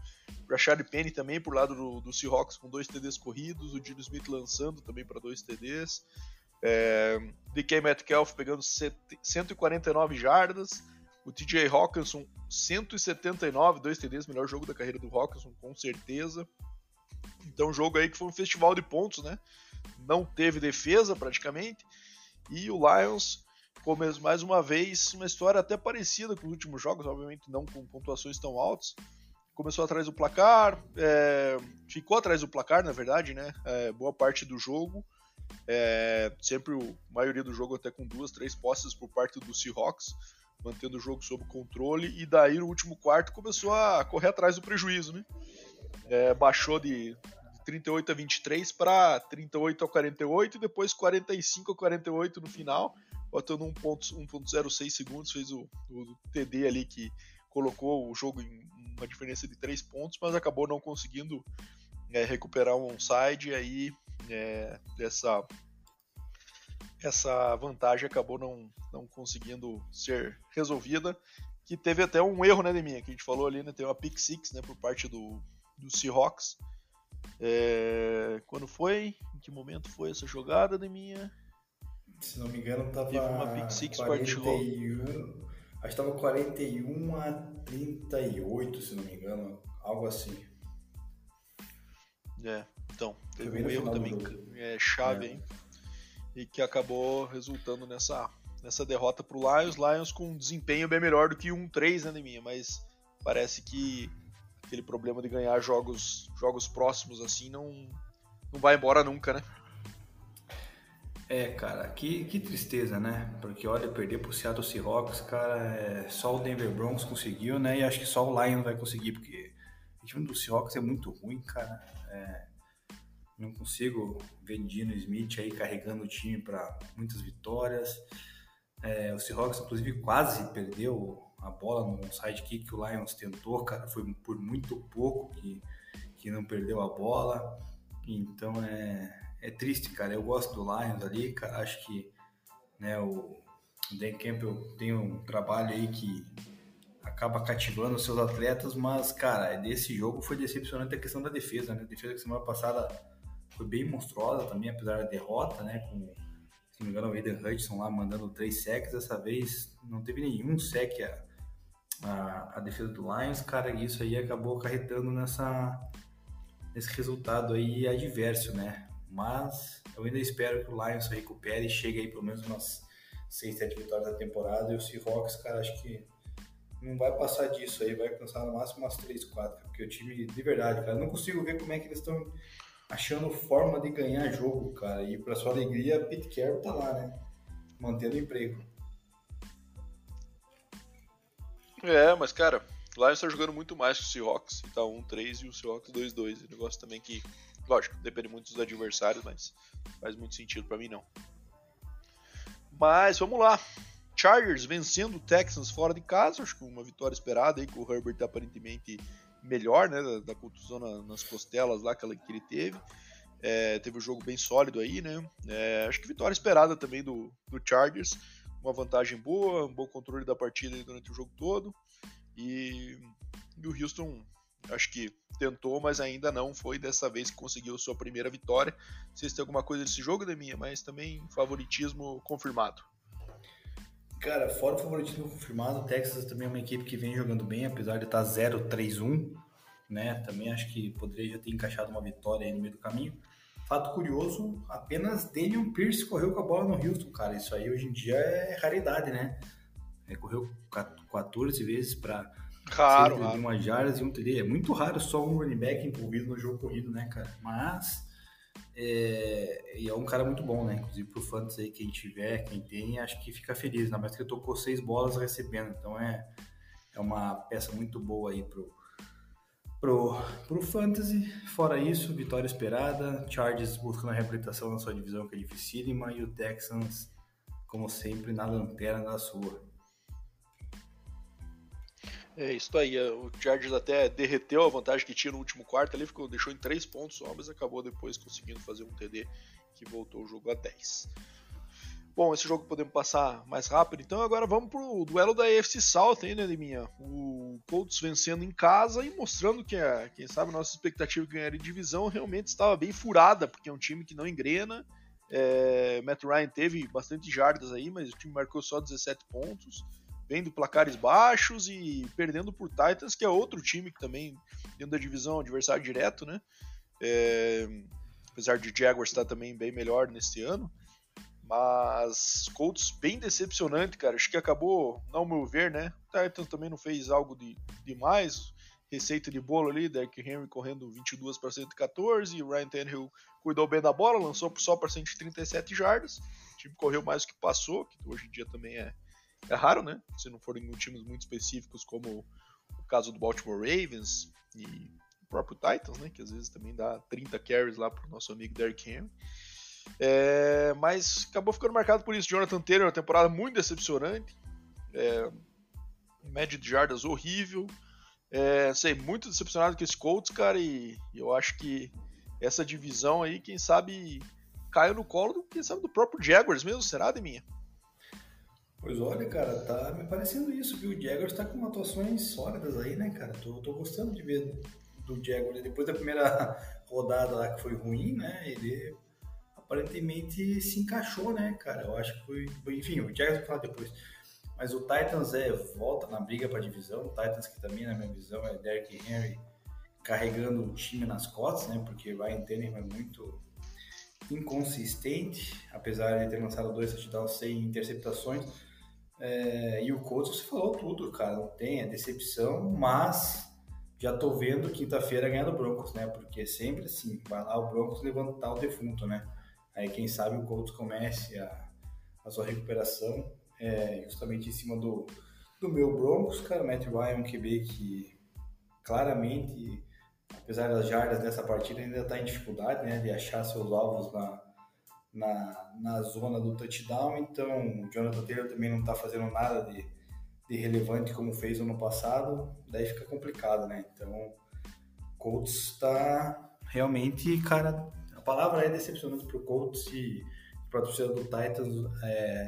o Rashad Penny também por lado do, do Seahawks com 2 TDs corridos, o Dino Smith lançando também para 2 TDs. É, DK Metcalf pegando 149 jardas, o TJ Hawkinson 179, 2 TDs, melhor jogo da carreira do Hawkinson, com certeza. Então, jogo aí que foi um festival de pontos, né? Não teve defesa praticamente. E o Lions, como mais uma vez, uma história até parecida com os últimos jogos, obviamente não com pontuações tão altas. Começou atrás do placar, é, ficou atrás do placar, na verdade, né? É, boa parte do jogo. É, sempre a maioria do jogo até com duas, três posses por parte do Seahawks mantendo o jogo sob controle, e daí no último quarto começou a correr atrás do prejuízo, né? É, baixou de 38 a 23 para 38 a 48 e depois 45 a 48 no final, botando 1.06 segundos, fez o, o, TD ali que colocou o jogo em uma diferença de 3 pontos, mas acabou não conseguindo é, recuperar um onside aí é, dessa essa vantagem acabou não, não conseguindo ser resolvida. Que teve até um erro, né, Deminha? Que a gente falou ali, né? Tem uma pick six, né, por parte do, do Seahawks. É, quando foi? Em que momento foi essa jogada, Deminha? Se não me engano, tava. Teve uma pick six 41, Acho que tava 41 a 38, se não me engano. Algo assim. É, então, teve um erro também é, chave, é. hein? e que acabou resultando nessa, nessa derrota para o Lions. Lions com um desempenho bem melhor do que um 3 né, minha, mas parece que aquele problema de ganhar jogos, jogos próximos assim não, não vai embora nunca, né? É, cara, que, que tristeza, né? Porque olha, perder pro Seattle Seahawks, cara, é, só o Denver Broncos conseguiu, né? E acho que só o Lions vai conseguir, porque o time do Seahawks é muito ruim, cara. É, não consigo ver Dino Smith aí carregando o time para muitas vitórias. É, o Seahawks, inclusive, quase perdeu a bola no sidekick que o Lions tentou, cara. Foi por muito pouco que, que não perdeu a bola. Então é, é triste, cara. Eu gosto do Lions ali, cara. Acho que né, o Dan Campbell tem um trabalho aí que acaba cativando os seus atletas, mas, cara, desse jogo foi decepcionante a questão da defesa, né? A defesa que semana passada foi bem monstruosa também, apesar da derrota, né? Com, se não me engano, o Aiden Hudson lá mandando três sacks. Dessa vez não teve nenhum sec a, a, a defesa do Lions, cara, e isso aí acabou acarretando nessa, nesse resultado aí adverso, né? Mas eu ainda espero que o Lions recupere e chegue aí pelo menos umas 6, 7 vitórias da temporada. E o Seahawks, cara, acho que não vai passar disso aí, vai alcançar no máximo umas 3, 4, porque o time, de verdade, cara, não consigo ver como é que eles estão achando forma de ganhar jogo, cara. E para sua alegria, Pete Carroll tá lá, né? Mantendo o emprego. É, mas cara, o Lions tá jogando muito mais que o Seahawks, tá 1-3 e o Seahawks 2-2. É um negócio também que, lógico, depende muito dos adversários, mas faz muito sentido para mim não. Mas vamos lá. Chargers vencendo o Texans fora de casa, acho que uma vitória esperada aí, com o Herbert aparentemente melhor, né, da, da contusão na, nas costelas lá que, que ele teve. É, teve um jogo bem sólido aí, né? É, acho que vitória esperada também do, do Chargers uma vantagem boa, um bom controle da partida durante o jogo todo. E, e, o Houston, acho que tentou, mas ainda não foi dessa vez que conseguiu sua primeira vitória. Não sei se tem alguma coisa desse jogo, Deminha, mas também favoritismo confirmado. Cara, fora o favoritismo confirmado, o Texas também é uma equipe que vem jogando bem, apesar de estar 0-3-1, né? Também acho que poderia já ter encaixado uma vitória aí no meio do caminho. Fato curioso, apenas Damian Pierce correu com a bola no Houston, cara. Isso aí hoje em dia é raridade, né? É, correu 14 vezes para Raro, raro. uma jardas e um TD. É muito raro só um running back envolvido no jogo corrido, né, cara? Mas é, e é um cara muito bom, né? Inclusive pro Fantasy aí, quem tiver, quem tem, acho que fica feliz, ainda mais que ele tocou seis bolas recebendo. Então é, é uma peça muito boa aí pro, pro, pro Fantasy. Fora isso, vitória esperada. Chargers buscando a reabilitação na sua divisão, que é dificílima. E o Texans, como sempre, na lanterna da sua. É isso aí. É, o Chargers até derreteu a vantagem que tinha no último quarto. Ali ficou, deixou em 3 pontos só, mas acabou depois conseguindo fazer um TD que voltou o jogo a 10. Bom, esse jogo podemos passar mais rápido, então agora vamos pro duelo da AFC South aí, né, Liminha? O Colts vencendo em casa e mostrando que, a, quem sabe, a nossa expectativa de ganhar de divisão realmente estava bem furada, porque é um time que não engrena. É, Matt Ryan teve bastante jardas aí, mas o time marcou só 17 pontos, vendo placares baixos e perdendo por Titans, que é outro time que também, dentro da divisão, adversário direto, né? É, apesar de Jaguars estar também bem melhor nesse ano. Mas Colts bem decepcionante, cara. Acho que acabou, não meu ver, né? O também não fez algo de demais. Receita de bolo ali, Derrick Henry correndo 22 para 114, e o Ryan Tannehill cuidou bem da bola, lançou só para 137 jardas. O time correu mais do que passou, que hoje em dia também é, é raro, né? Se não forem em times muito específicos, como o caso do Baltimore Ravens e o próprio Titans, né? Que às vezes também dá 30 carries lá pro nosso amigo Derrick Henry. É, mas acabou ficando marcado por isso. Jonathan Taylor, uma temporada muito decepcionante. É, média de jardas horrível. É, sei, muito decepcionado com esse Colts, cara, e, e, eu acho que essa divisão aí, quem sabe, caiu no colo, do, quem sabe, do próprio Jaguars mesmo, será, de minha? Pois olha, cara, tá me parecendo isso, viu? O Jaguars tá com atuações sólidas aí, né, cara? Tô, tô gostando de ver do Jaguars. Depois da primeira [laughs] rodada lá que foi ruim, né? Ele aparentemente se encaixou, né, cara? Eu acho que foi. Enfim, o Jaguars vai falar depois. Mas o Titans é volta na briga para a divisão. O Titans, que também, na minha visão, é Derrick Henry carregando o time nas costas, né? Porque vai Tannehill é muito inconsistente, apesar de ter lançado dois touchdowns sem interceptações. É, e o Colts, você falou tudo, cara. Não tem, é decepção, mas já tô vendo quinta-feira ganhar do Broncos, né? Porque é sempre assim, vai lá o Broncos levantar o defunto, né? Aí quem sabe o Colts comece a, a sua recuperação é, justamente em cima do, do meu Broncos, cara, Matt Ryan, um QB que claramente, apesar das jardas dessa partida, ainda está em dificuldade né, de achar seus alvos na, na, na zona do touchdown, então o Jonathan Taylor também não está fazendo nada de, de relevante como fez ano passado, daí fica complicado, né? Então, Colts está realmente, cara, palavra é decepcionante para o Colts e para a torcida do Titans. É,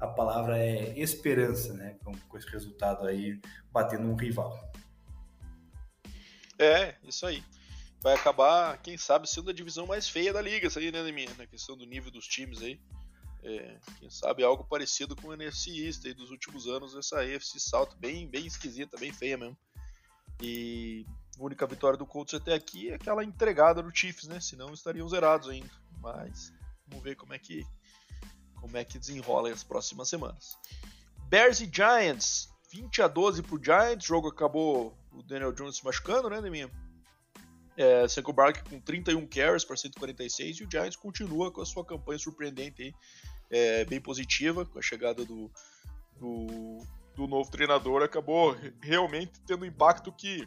a palavra é esperança, né? Com, com esse resultado aí, batendo um rival. É, isso aí. Vai acabar, quem sabe, sendo a divisão mais feia da liga, isso aí, né, minha Na questão do nível dos times aí. É, quem sabe algo parecido com o NFC East aí dos últimos anos, essa AFC South bem, bem esquisita, bem feia mesmo. E única vitória do Colts até aqui é aquela entregada do Chiefs, né? Senão estariam zerados ainda. Mas vamos ver como é que como é que desenrola as próximas semanas. Bears e Giants, 20 a 12 pro Giants, o jogo acabou o Daniel Jones se machucando, né, Neminha? É, Barkley com 31 carries para 146 e o Giants continua com a sua campanha surpreendente aí, é, bem positiva, com a chegada do, do, do, novo treinador, acabou realmente tendo o impacto que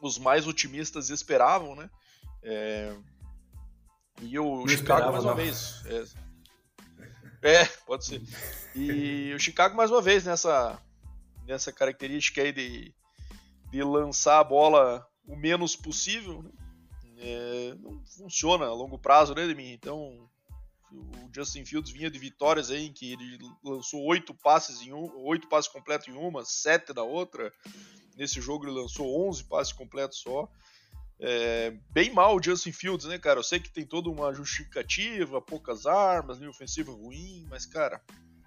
os mais otimistas esperavam, né? É, e o Chicago, mais uma não. vez. É, é, pode ser. E o Chicago, mais uma vez, nessa, nessa característica aí de, de lançar a bola o menos possível, né? é, não funciona a longo prazo, né, de mim? Então, o Justin Fields vinha de vitórias aí em que ele lançou oito passes em um, oito passes completos em uma, sete na outra. Nesse jogo ele lançou 11 passes completos só. É, bem mal o Justin Fields, né, cara? Eu sei que tem toda uma justificativa, poucas armas, linha ofensiva ruim, mas, cara,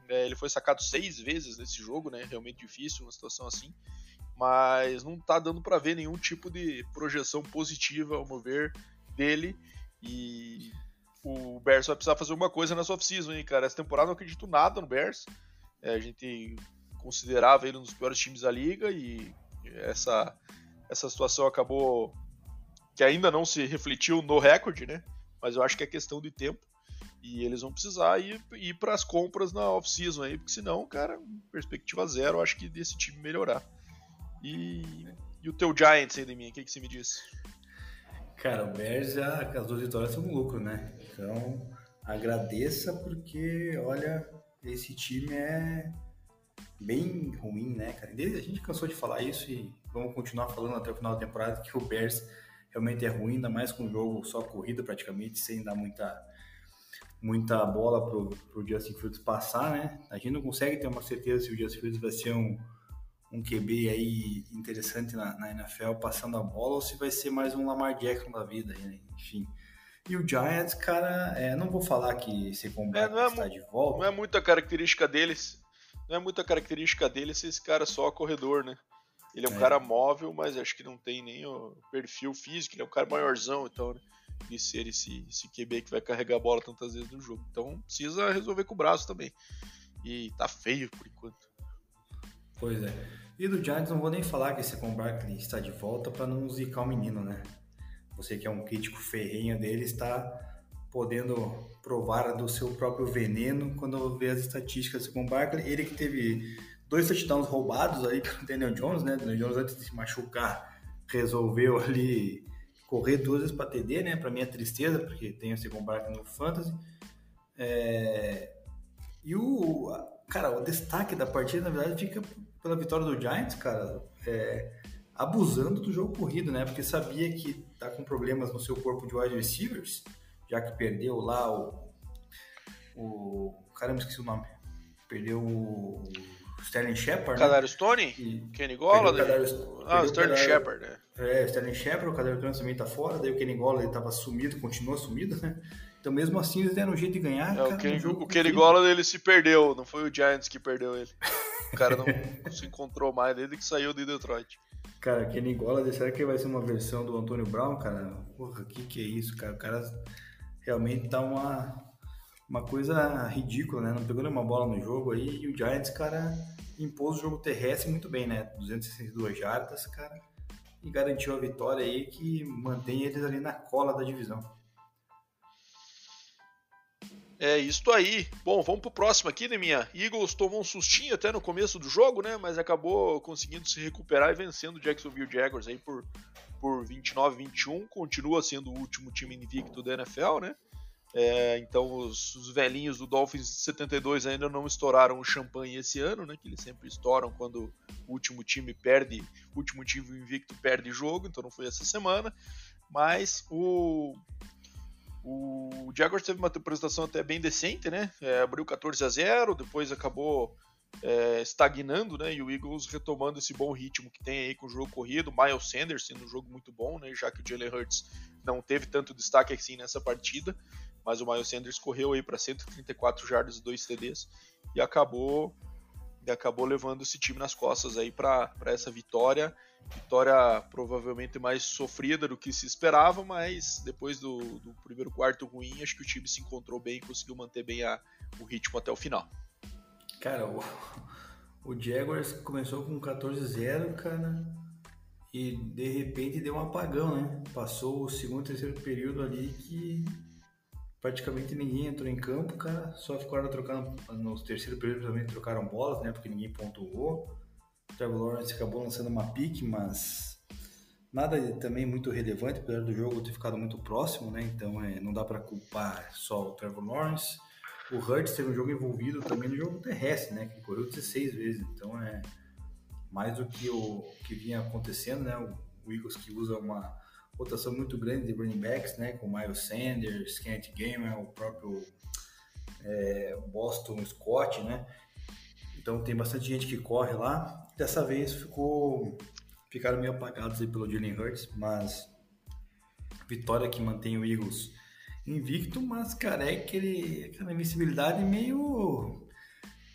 é, ele foi sacado seis vezes nesse jogo, né? Realmente difícil uma situação assim mas não tá dando para ver nenhum tipo de projeção positiva, ao meu ver, dele. E o Bears vai precisar fazer alguma coisa nessa off-season, hein, cara. Essa temporada não acredito nada no Bears. É, a gente considerava ele um dos piores times da liga e essa, essa situação acabou que ainda não se refletiu no recorde, né? Mas eu acho que é questão de tempo. E eles vão precisar ir, ir para as compras na off-season aí, porque senão, cara, perspectiva zero, acho que desse time melhorar. E, e o teu Giants aí de mim, o que, que você me diz? Cara, o Bears, já, as duas vitórias são um lucro, né? Então, agradeça porque, olha, esse time é bem ruim, né, cara? A gente cansou de falar isso e vamos continuar falando até o final da temporada que o Bears realmente é ruim, ainda mais com o jogo só corrida praticamente, sem dar muita muita bola pro, pro Justin Fields passar, né? A gente não consegue ter uma certeza se o Justin Fields vai ser um um QB aí interessante na, na, NFL passando a bola ou se vai ser mais um Lamar Jackson da vida, né? enfim. E o Giants, cara, é, não vou falar que esse combate é, é está de volta. Não é muita característica deles. Não é muita característica dele esse cara só corredor, né? Ele é um é. cara móvel, mas acho que não tem nem o perfil físico, ele é um cara maiorzão, então, né? De ser esse, esse QB que vai carregar a bola tantas vezes no jogo. Então precisa resolver com o braço também. E tá feio por enquanto. Pois é. E do Giants não vou nem falar que esse Con Barkley está de volta para não zicar o menino, né? Você que é um crítico ferrenho dele está podendo provar do seu próprio veneno quando vê as estatísticas do Con Barkley. Ele que teve dois touchdowns roubados aí pelo Daniel Jones, né? Daniel Jones antes de se machucar resolveu ali correr duas vezes para TD, né? Para minha é tristeza, porque tem esse Con Barkley no Fantasy. É... E o, cara, o destaque da partida, na verdade, fica pela vitória do Giants, cara, é, abusando do jogo corrido, né? Porque sabia que tá com problemas no seu corpo de wide receivers, já que perdeu lá o. o caramba, esqueci o nome. Perdeu o Sterling Shepard. Né? Stone? E Kenny Golladay? Ah, o Sterling Shepard, né? É, o Sterling Shepard, o Cadar Stone também tá fora, daí o Kenny Golladay tava sumido, continua sumido, né? Então mesmo assim eles deram um jeito de ganhar. É, cara, o Kenny, o Kenny Golladay ele se perdeu, não foi o Giants que perdeu ele. [laughs] O cara não se encontrou mais desde que saiu de Detroit. Cara, Kenny Golladay, será que vai ser uma versão do Antônio Brown, cara? Porra, que que é isso, cara? O cara realmente tá uma, uma coisa ridícula, né? Não pegou nenhuma bola no jogo aí e o Giants, cara, impôs o jogo terrestre muito bem, né? 262 jardas, cara, e garantiu a vitória aí que mantém eles ali na cola da divisão. É isto aí. Bom, vamos pro próximo aqui, né, minha? Eagles tomou um sustinho até no começo do jogo, né? Mas acabou conseguindo se recuperar e vencendo o Jacksonville Jaguars aí por, por 29-21. Continua sendo o último time invicto da NFL, né? É, então os, os, velhinhos do Dolphins 72 ainda não estouraram o champanhe esse ano, né? Que eles sempre estouram quando o último time perde, o último time invicto perde jogo, então não foi essa semana. Mas o o Jaguars teve uma apresentação até bem decente, né? É, abriu 14 a 0, depois acabou é, estagnando, né? E o Eagles retomando esse bom ritmo que tem aí com o jogo corrido. Miles Sanders sendo um jogo muito bom, né? Já que o Jalen Hurts não teve tanto destaque assim nessa partida. mas o Miles Sanders correu aí para 134 jardas e 2 TDs e acabou e acabou levando esse time nas costas aí para essa vitória. Vitória provavelmente mais sofrida do que se esperava, mas depois do, do primeiro quarto ruim, acho que o time se encontrou bem e conseguiu manter bem a, o ritmo até o final. Cara, o, o Jaguars começou com 14-0, cara, e de repente deu um apagão, né? Passou o segundo e terceiro período ali que praticamente ninguém entrou em campo, cara. Só ficaram trocando, no terceiro período também trocaram bolas, né? Porque ninguém pontuou. O Trevor Lawrence acabou lançando uma pique, mas nada também muito relevante, apesar do jogo ter ficado muito próximo, né? Então é, não dá para culpar só o Trevor Lawrence. O Hurts teve um jogo envolvido também no jogo terrestre, né? Que correu 16 vezes. Então é mais do que o que vinha acontecendo, né? O Eagles que usa uma rotação muito grande de running backs, né? Com Miles Sanders, Kenneth Gamer, o próprio é, Boston Scott, né? Então tem bastante gente que corre lá. Dessa vez ficou ficaram meio apagados aí pelo Jalen Hurts, mas vitória que mantém o Eagles invicto, mas cara, é aquele, aquela invencibilidade meio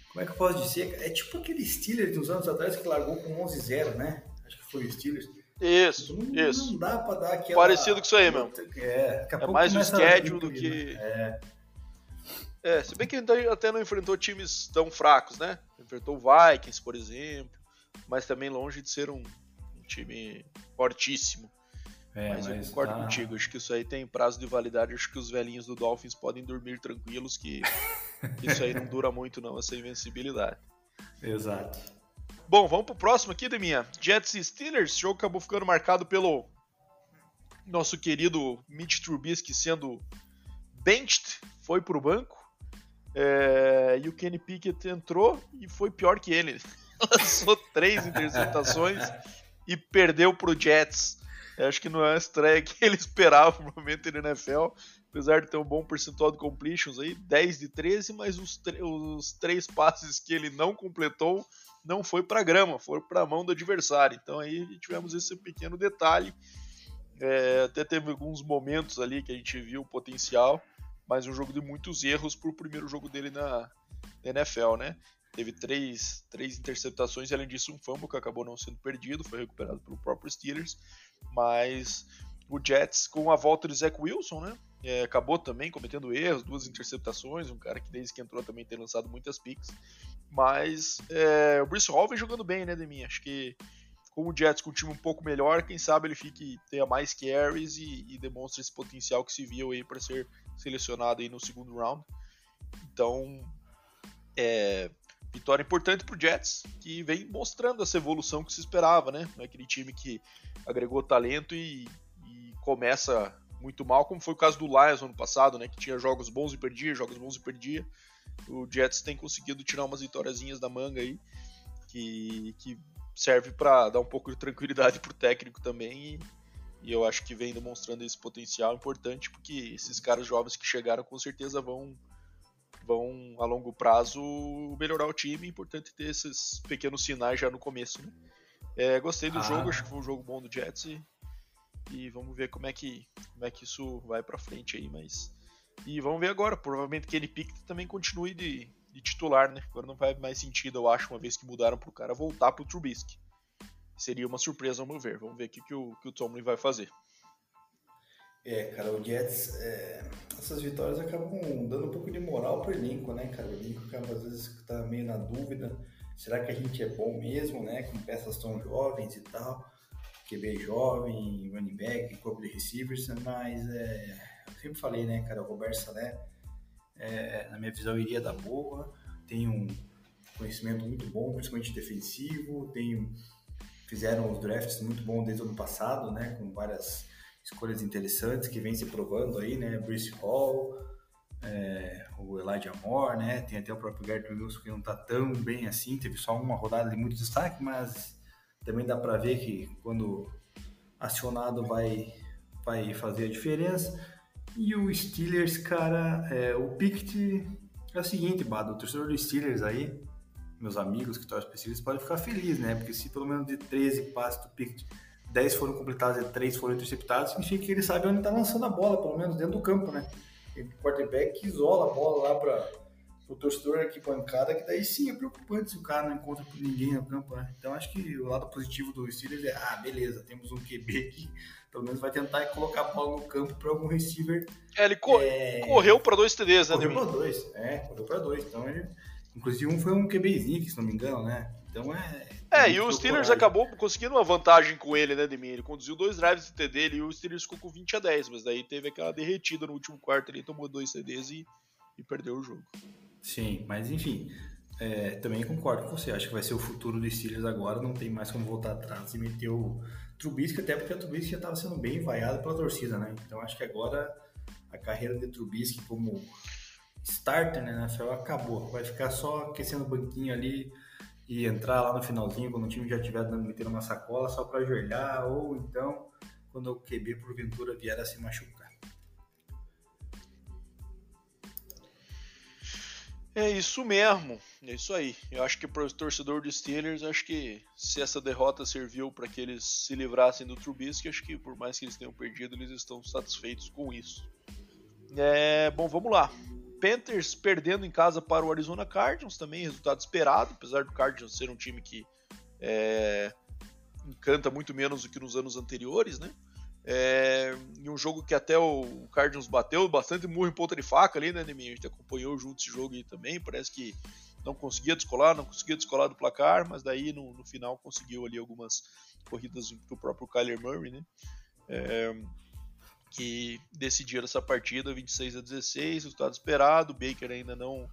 como é que eu posso dizer? É tipo aquele Steelers de uns anos atrás que largou com 11-0, né? Acho que foi o Steelers isso, não, isso. Não dá pra dar aquela... Parecido com isso aí mesmo. É, é mais o schedule do que... É. é, se bem que até não enfrentou times tão fracos, né? Enfrentou o Vikings, por exemplo, mas também longe de ser um, um time fortíssimo. É, mas, mas, eu concordo tá... contigo, acho que isso aí tem prazo de validade, acho que os velhinhos do Dolphins podem dormir tranquilos, que [laughs] isso aí não dura muito não, essa invencibilidade. Exato. Bom, vamos pro próximo aqui, Deminha. Jets e Steelers. O jogo acabou ficando marcado pelo nosso querido Mitch Trubisky sendo benched, foi pro banco. É, e o Kenny Pickett entrou e foi pior que ele. [laughs] Lançou três [laughs] interceptações e perdeu pro Jets. Eu acho que não é a estreia que [laughs] ele esperava no momento na NFL. Apesar de ter um bom percentual de completions aí, 10 de 13, mas os, os três passes que ele não completou não foi para grama, foi para a mão do adversário. Então aí tivemos esse pequeno detalhe. É, até teve alguns momentos ali que a gente viu o potencial, mas um jogo de muitos erros para o primeiro jogo dele na, na NFL, né? Teve três, três interceptações e além disso um fumble que acabou não sendo perdido, foi recuperado pelo próprio Steelers, mas o Jets com a volta de Zach Wilson, né? É, acabou também cometendo erros, duas interceptações, um cara que desde que entrou também tem lançado muitas picks. Mas é, o Bruce Hall vem jogando bem, né, Deminha? Acho que com o Jets com um time um pouco melhor, quem sabe ele fique tenha mais carries e, e demonstre esse potencial que se viu aí para ser selecionado aí no segundo round. Então, é, vitória importante para o Jets, que vem mostrando essa evolução que se esperava, né? É aquele time que agregou talento e, e começa muito mal, como foi o caso do Lions no ano passado, né? Que tinha jogos bons e perdia, jogos bons e perdia. O Jets tem conseguido tirar umas vitóriazinhas da manga aí, que, que serve para dar um pouco de tranquilidade pro técnico também. E, e, eu acho que vem demonstrando esse potencial importante, porque esses caras jovens que chegaram com certeza vão vão a longo prazo melhorar o time. É importante ter esses pequenos sinais já no começo, né? É, gostei do ah. jogo, acho que foi um jogo bom do Jets e e vamos ver como é que, como é que isso vai para frente aí, mas e vamos ver agora, provavelmente que ele Pickett também continue de, de, titular, né? Agora não faz mais sentido, eu acho, uma vez que mudaram pro cara voltar pro Trubisky. Seria uma surpresa, vamos ver. Vamos ver o que, que, o, que o Tomlin vai fazer. É, cara, o Jets, é, essas vitórias acabam dando um pouco de moral pro elenco, né, cara? O elenco acaba às vezes tá meio na dúvida, será que a gente é bom mesmo, né, com peças tão jovens e tal? QB jovem, running back, corpo de receivers, mas é, eu sempre falei, né, cara, o Roberto Salé, é, na minha visão, iria dar boa, tem um conhecimento muito bom, principalmente defensivo, tem, fizeram os drafts muito bons desde o ano passado, né, com várias escolhas interessantes que vem se provando aí, né, Bruce Hall, é, o Elijah Moore, né, tem até o próprio Gert Wilson que não tá tão bem assim, teve só uma rodada de muito destaque, mas também dá para ver que quando acionado vai, vai fazer a diferença. E o Steelers, cara, é, o Pickett é o seguinte, Bado, o torcedor do Steelers aí, meus amigos que torcem para Steelers, podem ficar felizes, né? Porque se pelo menos de 13 passes do Pickett, 10 foram completados e 3 foram interceptados, significa que ele sabe onde está lançando a bola, pelo menos dentro do campo, né? quarterback que isola a bola lá para o torcedor aqui pancada, que daí sim é preocupante se o cara não encontra ninguém no campo, né? Então acho que o lado positivo do Steelers é, ah, beleza, temos um QB que pelo menos vai tentar colocar a bola no campo para algum receiver. É, ele co é... correu para dois TDs, né? Correu para dois, é, correu para dois. Então ele, inclusive um foi um QBzinho, se não me engano, né? Então é. É, e o Steelers coragem. acabou conseguindo uma vantagem com ele, né, Demi? Ele conduziu dois drives de TD e o Steelers ficou com 20 a 10, mas daí teve aquela derretida no último quarto, ele tomou dois TDs e, e perdeu o jogo. Sim, mas enfim, é, também concordo com você. Acho que vai ser o futuro do Steelers agora. Não tem mais como voltar atrás e meter o Trubisky, até porque o Trubisky já estava sendo bem vaiado pela torcida, né? Então acho que agora a carreira de Trubisky como starter né, na NFL acabou. Vai ficar só aquecendo o banquinho ali e entrar lá no finalzinho quando o time já estiver metendo uma sacola só para ajoelhar ou então quando o QB porventura vier a se machucar. É isso mesmo, é isso aí. Eu acho que para o torcedor dos Steelers, acho que se essa derrota serviu para que eles se livrassem do Trubisky, acho que por mais que eles tenham perdido, eles estão satisfeitos com isso. É, bom, vamos lá. Panthers perdendo em casa para o Arizona Cardinals, também resultado esperado, apesar do Cardinals ser um time que é, encanta muito menos do que nos anos anteriores, né? É, em um jogo que até o Cardinals bateu bastante murro em ponta de faca ali, né, Neminha? A gente acompanhou junto esse jogo aí também. Parece que não conseguia descolar, não conseguia descolar do placar, mas daí no, no final conseguiu ali algumas corridas do próprio Kyler Murray, né? É, que decidiram essa partida 26 a 16, resultado esperado. O Baker ainda não,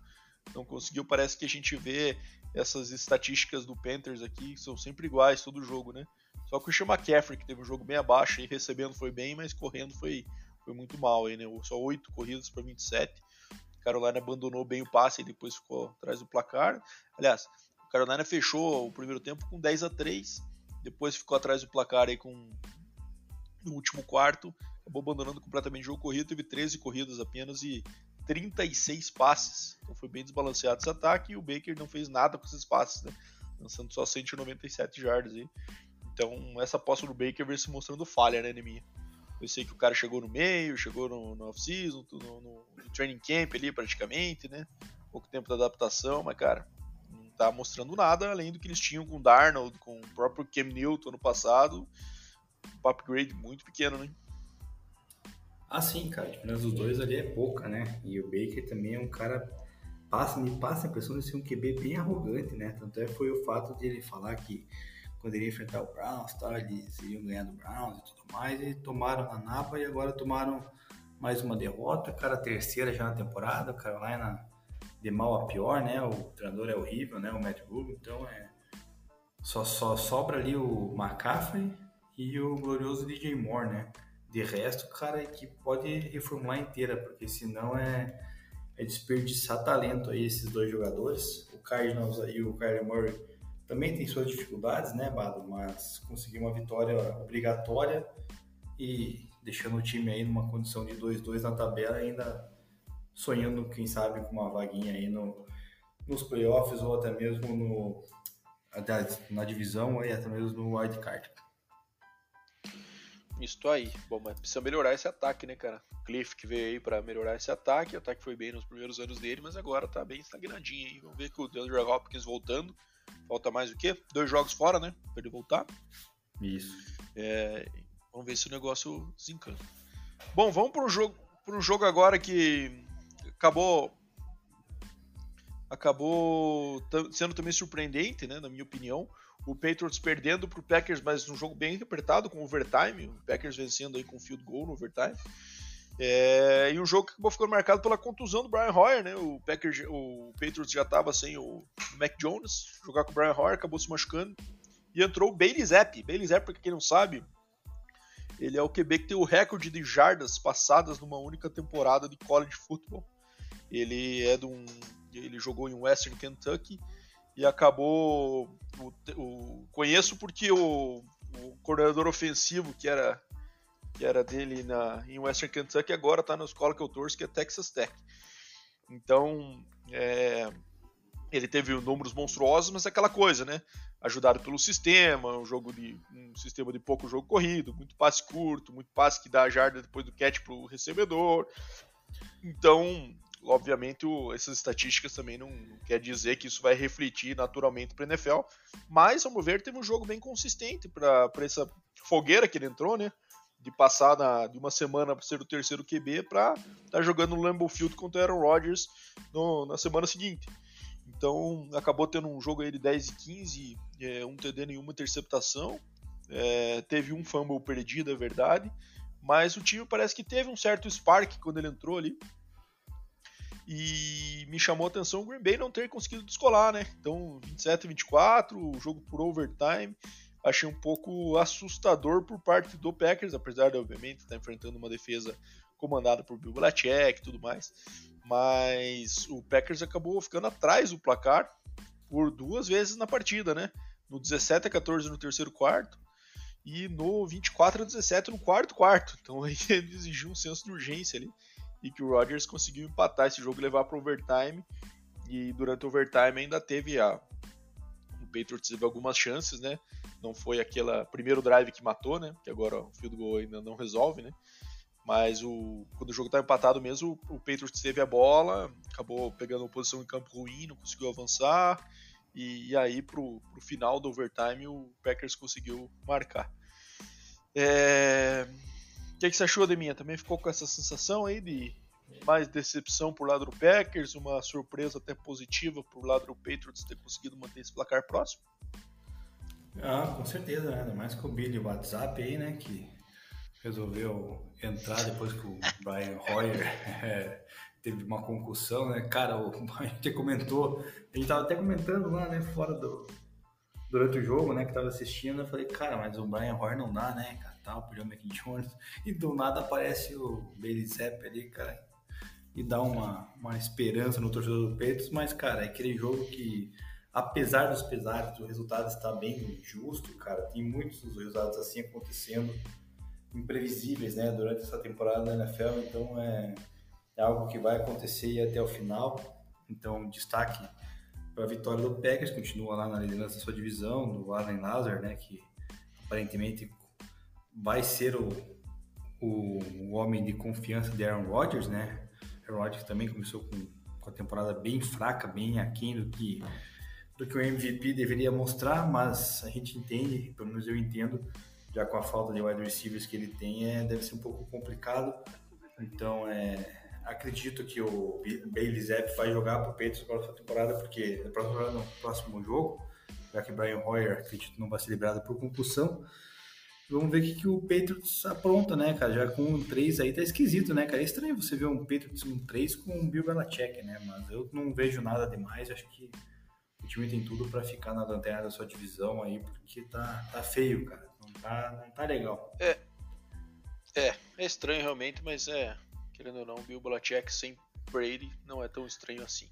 não conseguiu. Parece que a gente vê essas estatísticas do Panthers aqui, que são sempre iguais todo jogo, né? Só que o Christian McCaffrey, que teve um jogo bem abaixo, e recebendo foi bem, mas correndo foi, foi muito mal. Aí, né? Só 8 corridas para 27. Carolina abandonou bem o passe e depois ficou atrás do placar. Aliás, o Carolina fechou o primeiro tempo com 10 a 3 depois ficou atrás do placar aí com no último quarto, acabou abandonando completamente o jogo corrido, teve 13 corridas apenas e 36 passes. Então foi bem desbalanceado esse ataque e o Baker não fez nada com esses passes, né? Lançando só 197 jardas aí. Então, essa aposta do Baker vem se mostrando falha, né, Neminha? Eu sei que o cara chegou no meio, chegou no, no off-season, no, no, no, training camp ali praticamente, né? Pouco tempo da adaptação, mas, cara, não tá mostrando nada além do que eles tinham com o Darnold, com o próprio Cam Newton no passado. Um upgrade muito pequeno, né? Ah, sim, cara. A diferença dos dois ali é pouca, né? E o Baker também é um cara. Passa, me passa a impressão de ser um QB bem arrogante, né? Tanto é foi o fato de ele falar que quando iria enfrentar o Browns, tá? eles iriam ganhar do Browns e tudo mais, e tomaram a Napa e agora tomaram mais uma derrota, cara, terceira já na temporada, Carolina de mal a pior, né? O treinador é horrível, né? O Matt Rule, então é só, só sobra ali o McCaffrey e o glorioso DJ Moore, né? De resto, cara, que pode reformular inteira, porque senão é, é desperdiçar talento aí esses dois jogadores. O Cardinals e o Kyler Murray também tem suas dificuldades, né, Bado? Mas conseguir uma vitória obrigatória e deixando o time aí numa condição de 2-2 na tabela, ainda sonhando, quem sabe, com uma vaguinha aí no, nos playoffs ou até mesmo no, na divisão ou até mesmo no wildcard. Isso aí. Bom, mas precisa melhorar esse ataque, né, cara? Cliff que veio aí pra melhorar esse ataque. O ataque foi bem nos primeiros anos dele, mas agora tá bem estagnadinho aí. Vamos ver que o DeAndre Hopkins voltando Falta mais o quê? Dois jogos fora, né? Pra ele voltar. Isso. É, vamos ver se o negócio desencanta. Bom, vamos para um jogo, para um jogo agora que acabou acabou sendo também surpreendente, né, na minha opinião. O Patriots perdendo para o Packers, mas um jogo bem apertado com overtime. O Packers vencendo aí com field goal no overtime. É, e um jogo acabou ficando marcado pela contusão do Brian Hoyer, né? O, Packers, o Patriots já estava sem o Mac Jones, jogar com o Brian Hoyer, acabou se machucando. E entrou o Bailey Zapp. Bailey Zapp, para quem não sabe, ele é o QB que tem o recorde de jardas passadas numa única temporada de college football. Ele é de um, ele jogou em Western Kentucky e acabou o, o conheço porque o, o coordenador ofensivo que era que era dele na, em Western Kentucky, agora está na escola que eu torço, que é Texas Tech. Então, é, ele teve números monstruosos, mas é aquela coisa, né? Ajudado pelo sistema, um jogo de um sistema de pouco jogo corrido, muito passe curto, muito passe que dá a jarda depois do catch para o recebedor. Então, obviamente, o, essas estatísticas também não, não, quer dizer que isso vai refletir naturalmente para NFL, mas, ao meu ver, teve um jogo bem consistente para essa fogueira que ele entrou, né? De passar na, de uma semana para ser o terceiro QB para estar tá jogando no Lambeau Field contra o Aaron Rodgers no, na semana seguinte. Então, acabou tendo um jogo aí de 10 e 15, é, um TD nenhuma interceptação, é, teve um fumble perdido, é verdade, mas o time parece que teve um certo spark quando ele entrou ali. E me chamou a atenção o Green Bay não ter conseguido descolar, né? Então, 27 24, o jogo por overtime. Achei um pouco assustador por parte do Packers, apesar de, obviamente, estar enfrentando uma defesa comandada por Bill Belichick e tudo mais. Mas o Packers acabou ficando atrás do placar por duas vezes na partida, né? No 17 a 14 no terceiro quarto e no 24 a 17 no quarto quarto. Então [laughs] aí ele exigiu um senso de urgência ali e que o Rodgers conseguiu empatar esse jogo e levar para overtime. E durante o overtime ainda teve a. O Patriots teve algumas chances, né? Não foi aquele primeiro drive que matou, né? Que agora o field goal ainda não resolve, né? Mas o, quando o jogo estava empatado mesmo, o Patriots teve a bola, acabou pegando uma posição em campo ruim, não conseguiu avançar. E, e aí, pro, pro final do overtime, o Packers conseguiu marcar. É, o que, que você achou, Deminha? Também ficou com essa sensação aí de mais decepção por lado do Packers, uma surpresa até positiva por lado do Patriots ter conseguido manter esse placar próximo? Ah, com certeza, né? Ainda mais com o Billy WhatsApp aí, né? Que resolveu entrar depois que o Brian Hoyer [laughs] é, teve uma concussão, né? Cara, o, [laughs] a gente comentou, a gente tava até comentando lá, né? Fora do. Durante o jogo, né? Que tava assistindo, eu falei, cara, mas o Brian Hoyer não dá, né, cara? Tal, pro John McJones, e do nada aparece o Bailey Zapp ali, cara, e dá uma, uma esperança no torcedor do Peitos, mas, cara, é aquele jogo que, apesar dos pesares, o resultado está bem justo, cara, tem muitos resultados assim acontecendo, imprevisíveis, né, durante essa temporada da NFL, então é, é algo que vai acontecer até o final, então destaque para a vitória do Packers, continua lá na liderança da sua divisão, do Allen Lazar, né, que aparentemente vai ser o, o, o, homem de confiança de Aaron Rodgers, né? Aaron Rodgers também começou com, com a temporada bem fraca, bem aquém do que, do que o MVP deveria mostrar, mas a gente entende, pelo menos eu entendo, já com a falta de wide receivers que ele tem, é, deve ser um pouco complicado. Então, é, acredito que o Bailey Zapp vai jogar para o Patriots na próxima temporada, porque na próxima temporada, no próximo jogo, já que Brian Hoyer, acredito, não vai ser liberado por concussão. Vamos ver o que, que o Patriots apronta, né, cara? Já com um 3 aí tá esquisito, né, cara? É estranho você ver um Patriots um 3 com um Bill Belichick, né? Mas eu não vejo nada demais. Acho que o time tem tudo para ficar na lanterna da sua divisão aí, porque tá, tá feio, cara. Não tá, não tá legal. É, é, é estranho realmente, mas é, querendo ou não, Bill Belichick sem Brady não é tão estranho assim.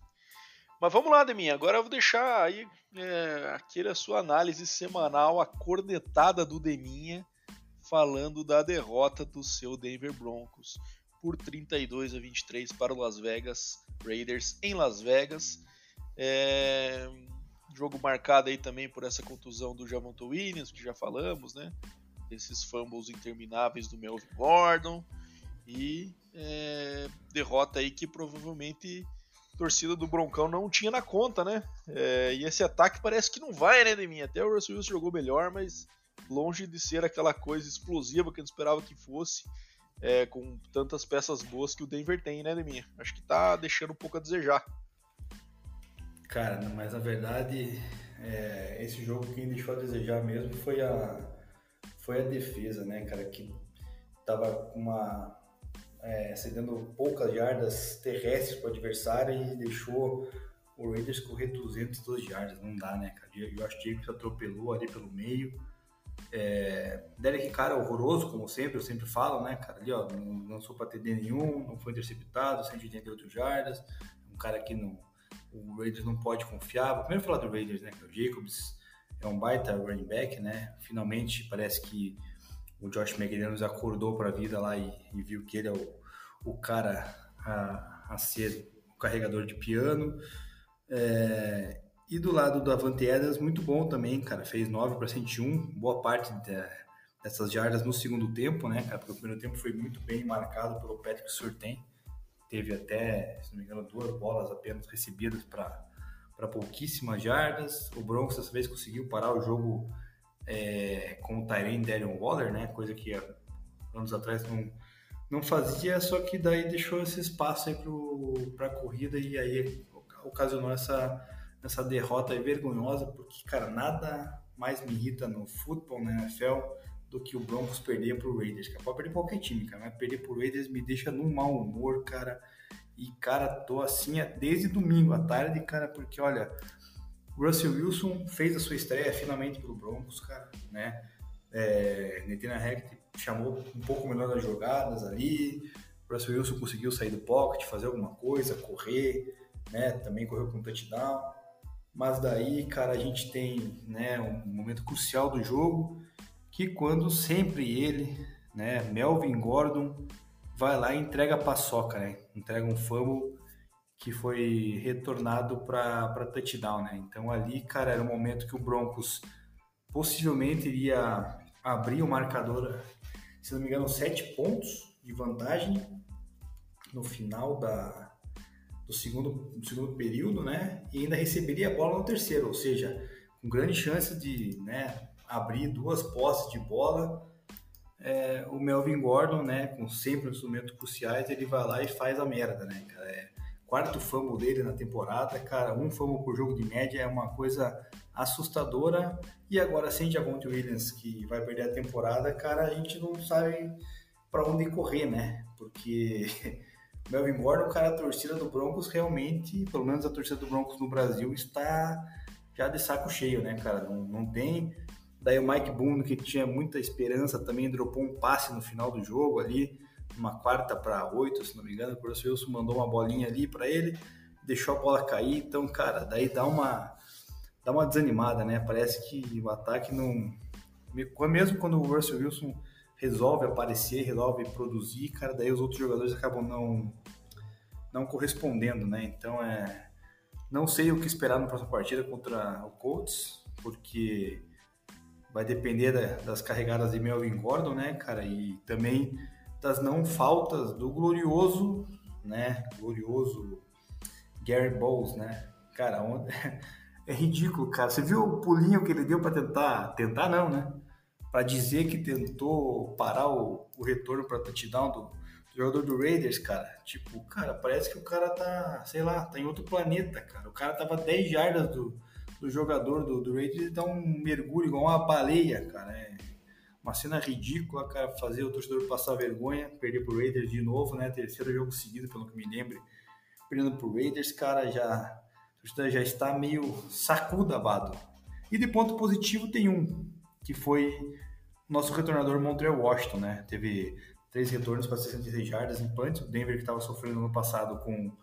Mas vamos lá, Deminha. Agora eu vou deixar aí é, aquele a sua análise semanal, a cornetada do Deminha, falando da derrota do seu Denver Broncos por 32 a 23 para o Las Vegas Raiders em Las Vegas. É, jogo marcado aí também por essa contusão do Javonto Williams, que já falamos, né? Esses fumbles intermináveis do Melvin Gordon. E é, derrota aí que provavelmente torcida do Broncão não tinha na conta, né? É, e esse ataque parece que não vai, né, Deminha? Até o Russell Wilson jogou melhor, mas longe de ser aquela coisa explosiva que gente esperava que fosse, é, com tantas peças boas que o Denver tem, né, Deminha? Acho que tá deixando um pouco a desejar. Cara, mas na verdade, é, esse jogo quem deixou a desejar mesmo foi a, foi a defesa, né, cara, que tava com uma é, cedendo poucas jardas terrestres para o adversário e deixou o Raiders correr 202 jardas. Não dá, né, cara? Acho que Jacobs atropelou ali pelo meio. É, Derek cara horroroso, como sempre, eu sempre falo, né, cara? Ali, ó, não lançou para TD nenhum, não foi interceptado, 188 jardas. Um cara que não, o Raiders não pode confiar. Vou primeiro falar do Raiders, né? Que o Jacobs é um baita running back, né? Finalmente parece que o Josh McDaniels acordou para a vida lá e, e, viu que ele é o, o cara a, a ser o carregador de piano. É, e do lado do Avante Adams, muito bom também, cara. Fez 9 para 101, boa parte de, dessas jardas no segundo tempo, né, cara? Porque o primeiro tempo foi muito bem marcado pelo Patrick Surtain. teve até, se não me engano, duas bolas apenas recebidas para pouquíssimas jardas. O Broncos dessa vez conseguiu parar o jogo é, com o Tyrene Darren Waller, né? Coisa que anos atrás não, não fazia, só que daí deixou esse espaço aí para a corrida e aí ocasionou essa, essa derrota vergonhosa, porque, cara, nada mais me irrita no futebol, na NFL, do que o Broncos perder pro Raiders, cara. Pode perder qualquer time, cara, mas perder pro Raiders me deixa num mau humor, cara. E, cara, tô assim desde domingo à tarde, cara, porque, olha, Russell Wilson fez a sua estreia finalmente pelo Broncos, cara, né? É, Netina Hackett chamou um pouco melhor das jogadas ali. Russell Wilson conseguiu sair do pocket, fazer alguma coisa, correr, né? Também correu com um touchdown. Mas daí, cara, a gente tem né, um momento crucial do jogo que quando sempre ele, né, Melvin Gordon, vai lá e entrega a paçoca, né? Entrega um fumble que foi retornado para touchdown, né? Então ali, cara, era o momento que o Broncos possivelmente iria abrir o marcador, se não me engano, sete pontos de vantagem no final da, do segundo, do segundo período, né? E ainda receberia a bola no terceiro, ou seja, com grande chance de, né, abrir duas posses de bola. É, o Melvin Gordon, né, com sempre instrumentos cruciais, ele vai lá e faz a merda, né, cara? É, quarto fumble dele na temporada, cara, um fumble por jogo de média é uma coisa assustadora. E agora sem Javonte Williams, que vai perder a temporada, cara, a gente não sabe para onde correr, né? Porque [laughs] Melvin Gordon, cara, a torcida do Broncos realmente, pelo menos a torcida do Broncos no Brasil, está já de saco cheio, né, cara? Não, não tem Daí o Mike Boone, que tinha muita esperança, também dropou um passe no final do jogo ali, uma quarta para oito, se não me engano. O Russell Wilson mandou uma bolinha ali para ele, deixou a bola cair. Então, cara, daí dá uma, dá uma desanimada, né? Parece que o ataque não. Mesmo quando o Russell Wilson resolve aparecer, resolve produzir, cara, daí os outros jogadores acabam não, não correspondendo, né? Então é. Não sei o que esperar na próxima partida contra o Colts, porque vai depender da, das carregadas de Melvin Gordon, né, cara, e também das não faltas do glorioso, né, glorioso Gary Bowles, né, cara, [laughs] é ridículo, cara, você viu o pulinho que ele deu para tentar, tentar não, né, para dizer que tentou parar o, o retorno para touchdown do, do jogador do Raiders, cara, tipo, cara, parece que o cara tá, sei lá, tá em outro planeta, cara, o cara tava 10 jardas do do jogador do, do Raiders dá um mergulho igual uma baleia, cara. É uma cena ridícula, cara, fazer o torcedor passar vergonha, perder pro Raiders de novo, né? Terceiro jogo seguido, pelo que me lembro. Perdendo pro Raiders, cara, já, a torcida já está meio sacudabado. E de ponto positivo tem um, que foi nosso retornador Montreal Washington, né? Teve três retornos para 66 jardas em punch. O Denver que estava sofrendo no passado com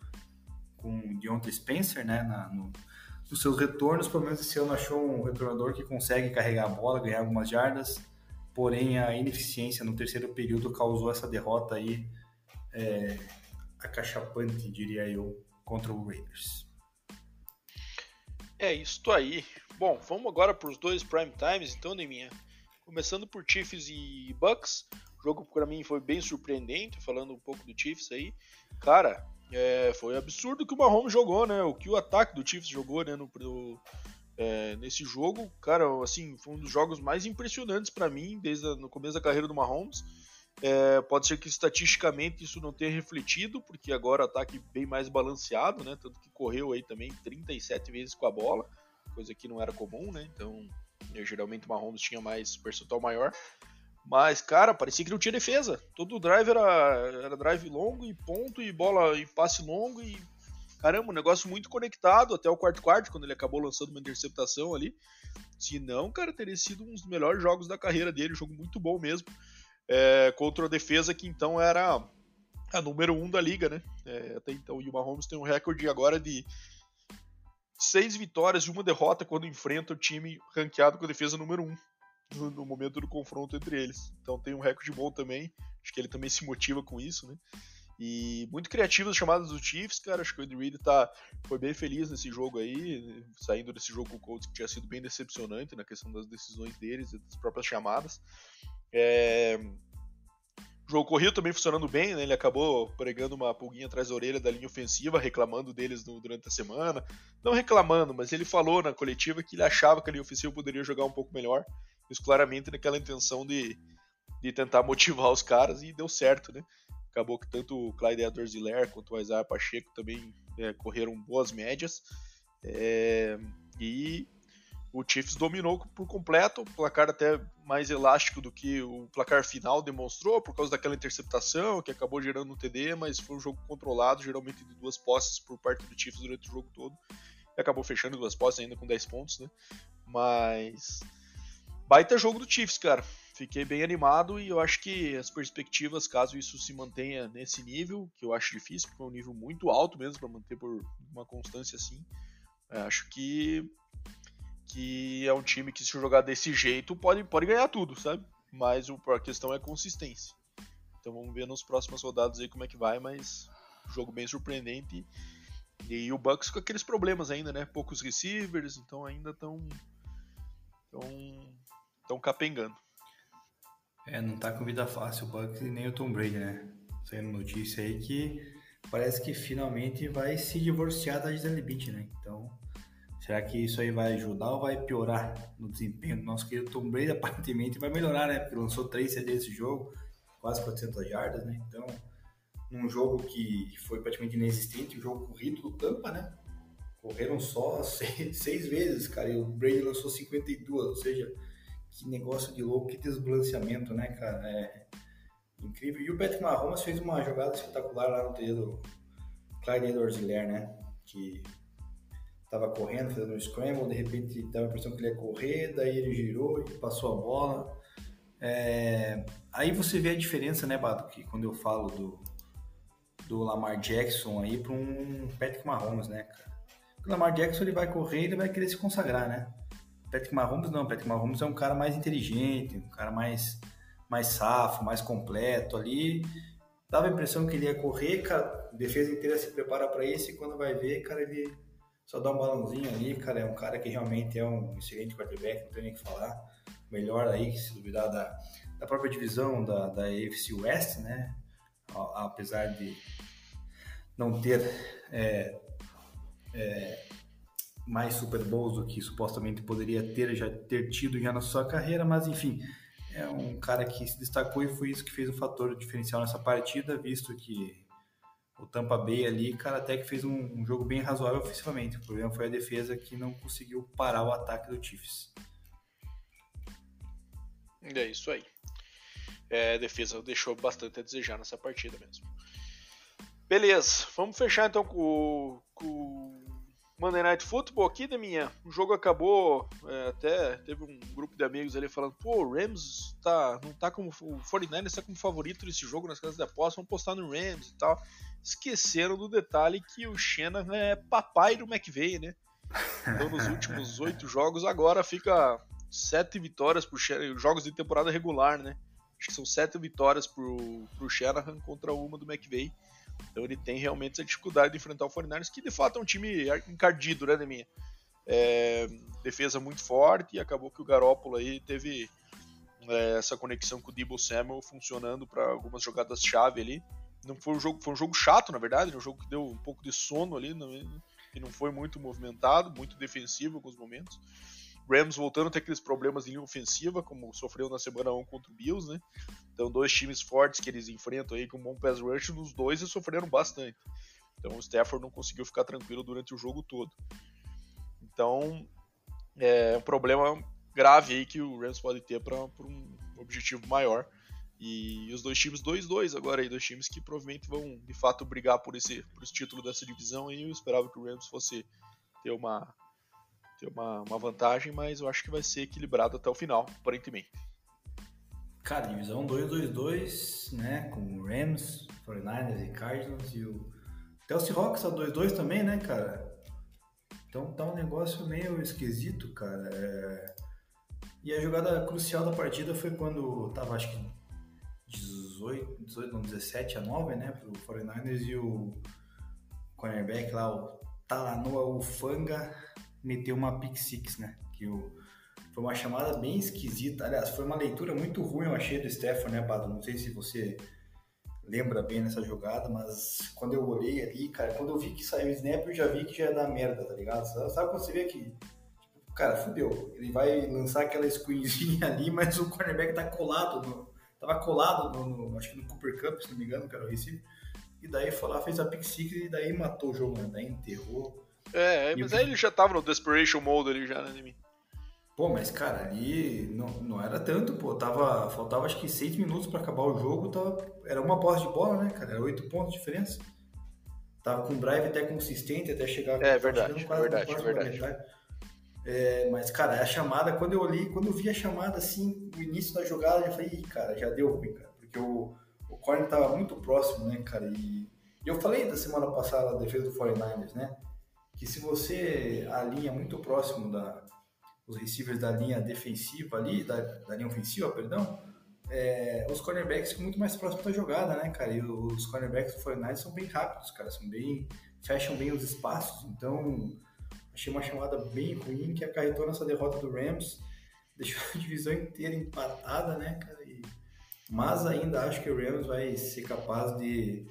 com Deontay Spencer, né, na, no, dos seus retornos, pelo menos esse ano achou um retornador que consegue carregar a bola, ganhar algumas jardas, porém a ineficiência no terceiro período causou essa derrota aí é, acachapante, diria eu, contra o Raiders. É isso aí. Bom, vamos agora para os dois prime times, então, Neminha. Começando por Chiefs e Bucks. O jogo para mim foi bem surpreendente, falando um pouco do Chiefs aí. Cara, é, foi absurdo que o Mahomes jogou, né? O que o ataque do Chiefs jogou, né? No é, nesse jogo, cara, assim, foi um dos jogos mais impressionantes para mim desde o começo da carreira do Mahomes. É, pode ser que estatisticamente isso não tenha refletido, porque agora ataque bem mais balanceado, né? Tanto que correu aí também 37 vezes com a bola, coisa que não era comum, né? Então, geralmente o Mahomes tinha mais percentual maior. Mas, cara, parecia que não tinha defesa. Todo drive era, era drive longo e ponto, e bola e passe longo, e caramba, um negócio muito conectado até o quarto quarto, quando ele acabou lançando uma interceptação ali. Se não, cara, teria sido um dos melhores jogos da carreira dele, um jogo muito bom mesmo. É, contra a defesa que então era a número um da liga, né? É, até então, e o Mahomes tem um recorde agora de seis vitórias e uma derrota quando enfrenta o time ranqueado com a defesa número um no, no, momento do confronto entre eles. Então tem um recorde bom também. Acho que ele também se motiva com isso, né? E muito criativo as chamadas do Chiefs, cara. Acho que o Andy Reid tá, foi bem feliz nesse jogo aí, saindo desse jogo com o Colts que tinha sido bem decepcionante na questão das decisões deles e das próprias chamadas. É... O jogo corrido também funcionando bem, né? Ele acabou pregando uma pulguinha atrás da orelha da linha ofensiva, reclamando deles no, durante a semana. Não reclamando, mas ele falou na coletiva que ele achava que a linha ofensiva poderia jogar um pouco melhor. Isso claramente naquela intenção de, de tentar [laughs] motivar os caras e deu certo, né? Acabou que tanto o Clyde Edwards-Helaire quanto o Isaiah Pacheco também é, correram boas médias. É, e o Chiefs dominou por completo, o placar até mais elástico do que o placar final demonstrou, por causa daquela interceptação que acabou gerando um TD, mas foi um jogo controlado, geralmente de duas posses por parte do Chiefs durante o jogo todo. E acabou fechando duas posses ainda com 10 pontos, né? Mas. Baita jogo do Chiefs, cara. Fiquei bem animado e eu acho que as perspectivas, caso isso se mantenha nesse nível, que eu acho difícil, porque é um nível muito alto mesmo para manter por uma constância assim, acho que que é um time que se jogar desse jeito pode, pode ganhar tudo, sabe? Mas o, a questão é consistência. Então vamos ver nos próximos rodadas aí como é que vai, mas jogo bem surpreendente. E, e o Bucks com aqueles problemas ainda, né? Poucos receivers, então ainda estão tão, tão capengando. É, não tá com vida fácil o Bucks e nem o Tom Brady, né? Saindo notícia aí que parece que finalmente vai se divorciar da Gisele Bündchen, né? Então Será que isso aí vai ajudar ou vai piorar no desempenho do nosso querido Tom Brady? [laughs] Aparentemente vai melhorar, né? Porque lançou três CDs esse jogo, quase 400 jardas, né? Então, num jogo que foi praticamente inexistente, o jogo corrido do Tampa, né? Correram só [laughs] seis, seis, vezes, cara, e o Brady lançou 52, ou seja, que negócio de louco, que desbalanceamento, né, cara? É incrível. E o Patrick Mahomes fez uma jogada espetacular lá no treino do Clyde Edwards-Helaire, né? Que estava correndo, fazendo um scramble, de repente dava a impressão que ele ia correr, daí ele girou e passou a bola. É... Aí você vê a diferença, né, Bato, que quando eu falo do, do Lamar Jackson aí para um Patrick Mahomes, né, cara? O Lamar Jackson ele vai correr ele vai querer se consagrar, né? Patrick Mahomes não, Patrick Mahomes é um cara mais inteligente, um cara mais, mais safo, mais completo ali. Dava a impressão que ele ia correr, cara, a defesa inteira se prepara para isso e quando vai ver, cara, ele só dá um balãozinho ali, cara, é um cara que realmente é um excelente quarterback, não tem nem o que falar. Melhor aí, se duvidar, da, da própria divisão da, da AFC West, né? Apesar de não ter é, é, mais Super Bowls do que supostamente poderia ter, já ter tido já na sua carreira, mas enfim, é um cara que se destacou e foi isso que fez o fator diferencial nessa partida, visto que o Tampa Bay ali, cara, até que fez um, um, jogo bem razoável ofensivamente. O problema foi a defesa que não conseguiu parar o ataque do Chiefs. É isso aí. É, a defesa deixou bastante a desejar nessa partida mesmo. Beleza, vamos fechar então com, com Monday Night Football aqui, minha. O jogo acabou, é, até teve um grupo de amigos ali falando, pô, o Rams tá, não tá como, o 49ers tá como favorito nesse jogo nas casas de aposta, vamos postar no Rams e tal esqueceram do detalhe que o Shannon é papai do McVeigh, né? Então nos últimos [laughs] oito jogos agora fica sete vitórias por Shanahan, jogos de temporada regular, né? Acho que são sete vitórias pro, pro Shanahan contra uma do McVeigh. Então ele tem realmente essa dificuldade de enfrentar o 49ers, que de fato é um time encardido, né, Deminha? É, defesa muito forte e acabou que o Garópolo aí teve é, essa conexão com o Debo Samuel funcionando para algumas jogadas-chave ali. Não foi um jogo, foi um jogo chato, na verdade, um jogo que deu um pouco de sono ali, não, e não foi muito movimentado, muito defensivo em alguns momentos. Rams voltando a ter aqueles problemas linha ofensiva, como sofreu na semana 1 contra o Bills, né? Então, dois times fortes que eles enfrentam aí com um bom pass rush, nos dois eles sofreram bastante. Então, o Stafford não conseguiu ficar tranquilo durante o jogo todo. Então, é um problema grave aí que o Rams pode ter para um objetivo maior. E os dois times 2-2 agora aí, dois times que provavelmente vão de fato brigar por esse, por esse título dessa divisão e eu esperava que o Rams fosse ter uma ter uma, uma vantagem, mas eu acho que vai ser equilibrado até o final, aparentemente. Cara, divisão 2-2-2, né, com Rams, 49ers e Cardinals e o até o Seahawks tá 2-2 também, né, cara? Então tá um negócio meio esquisito, cara. É... E a jogada crucial da partida foi quando tava, acho que 18, 18 não, 17 a 9, né, pro 49ers e o cornerback lá, o Talanoa Ufanga, meteu uma pick six, né, que o, foi uma chamada bem esquisita, aliás, foi uma leitura muito ruim, eu achei, do Stefan, né, Bado, não sei se você lembra bem nessa jogada, mas quando eu olhei ali, cara, quando eu vi que saiu o snap, eu já vi que já ia dar merda, tá ligado? Sabe quando você vê que, tipo, cara, fudeu, ele vai lançar aquela screenzinha [laughs] ali, mas o cornerback tá colado, no, tava colado no, no, acho que no Cooper Cup, se não me engano, cara, o recife, e daí foi lá, fez a pick six e daí matou o jogo, né? daí enterrou. É, mas aí ele já tava no desperation mode ali já, né, mim. Pô, mas cara, ali não, não era tanto, pô. Tava, faltava acho que seis minutos para acabar o jogo. Tava, era uma posse de bola, né, cara? Era oito pontos de diferença. Tava com um drive até consistente até chegar. É verdade, quase, verdade, quase verdade. É, mas, cara, a chamada, quando eu olhei, quando eu vi a chamada assim, o início da jogada, eu já falei, Ih, cara, já deu ruim, cara. Porque o, o corner tava muito próximo, né, cara? E, e eu falei da semana passada da defesa do 49ers, né? Que se você alinha muito próximo da, os receivers da linha defensiva ali, da, da linha ofensiva, perdão, é, os cornerbacks ficam muito mais próximos da jogada, né, cara? E os cornerbacks do 49 são bem rápidos, cara, são bem, fecham bem os espaços, então achei uma chamada bem ruim que acarretou nessa derrota do Rams, deixou a [laughs] divisão inteira empatada, né, cara? E, mas ainda acho que o Rams vai ser capaz de,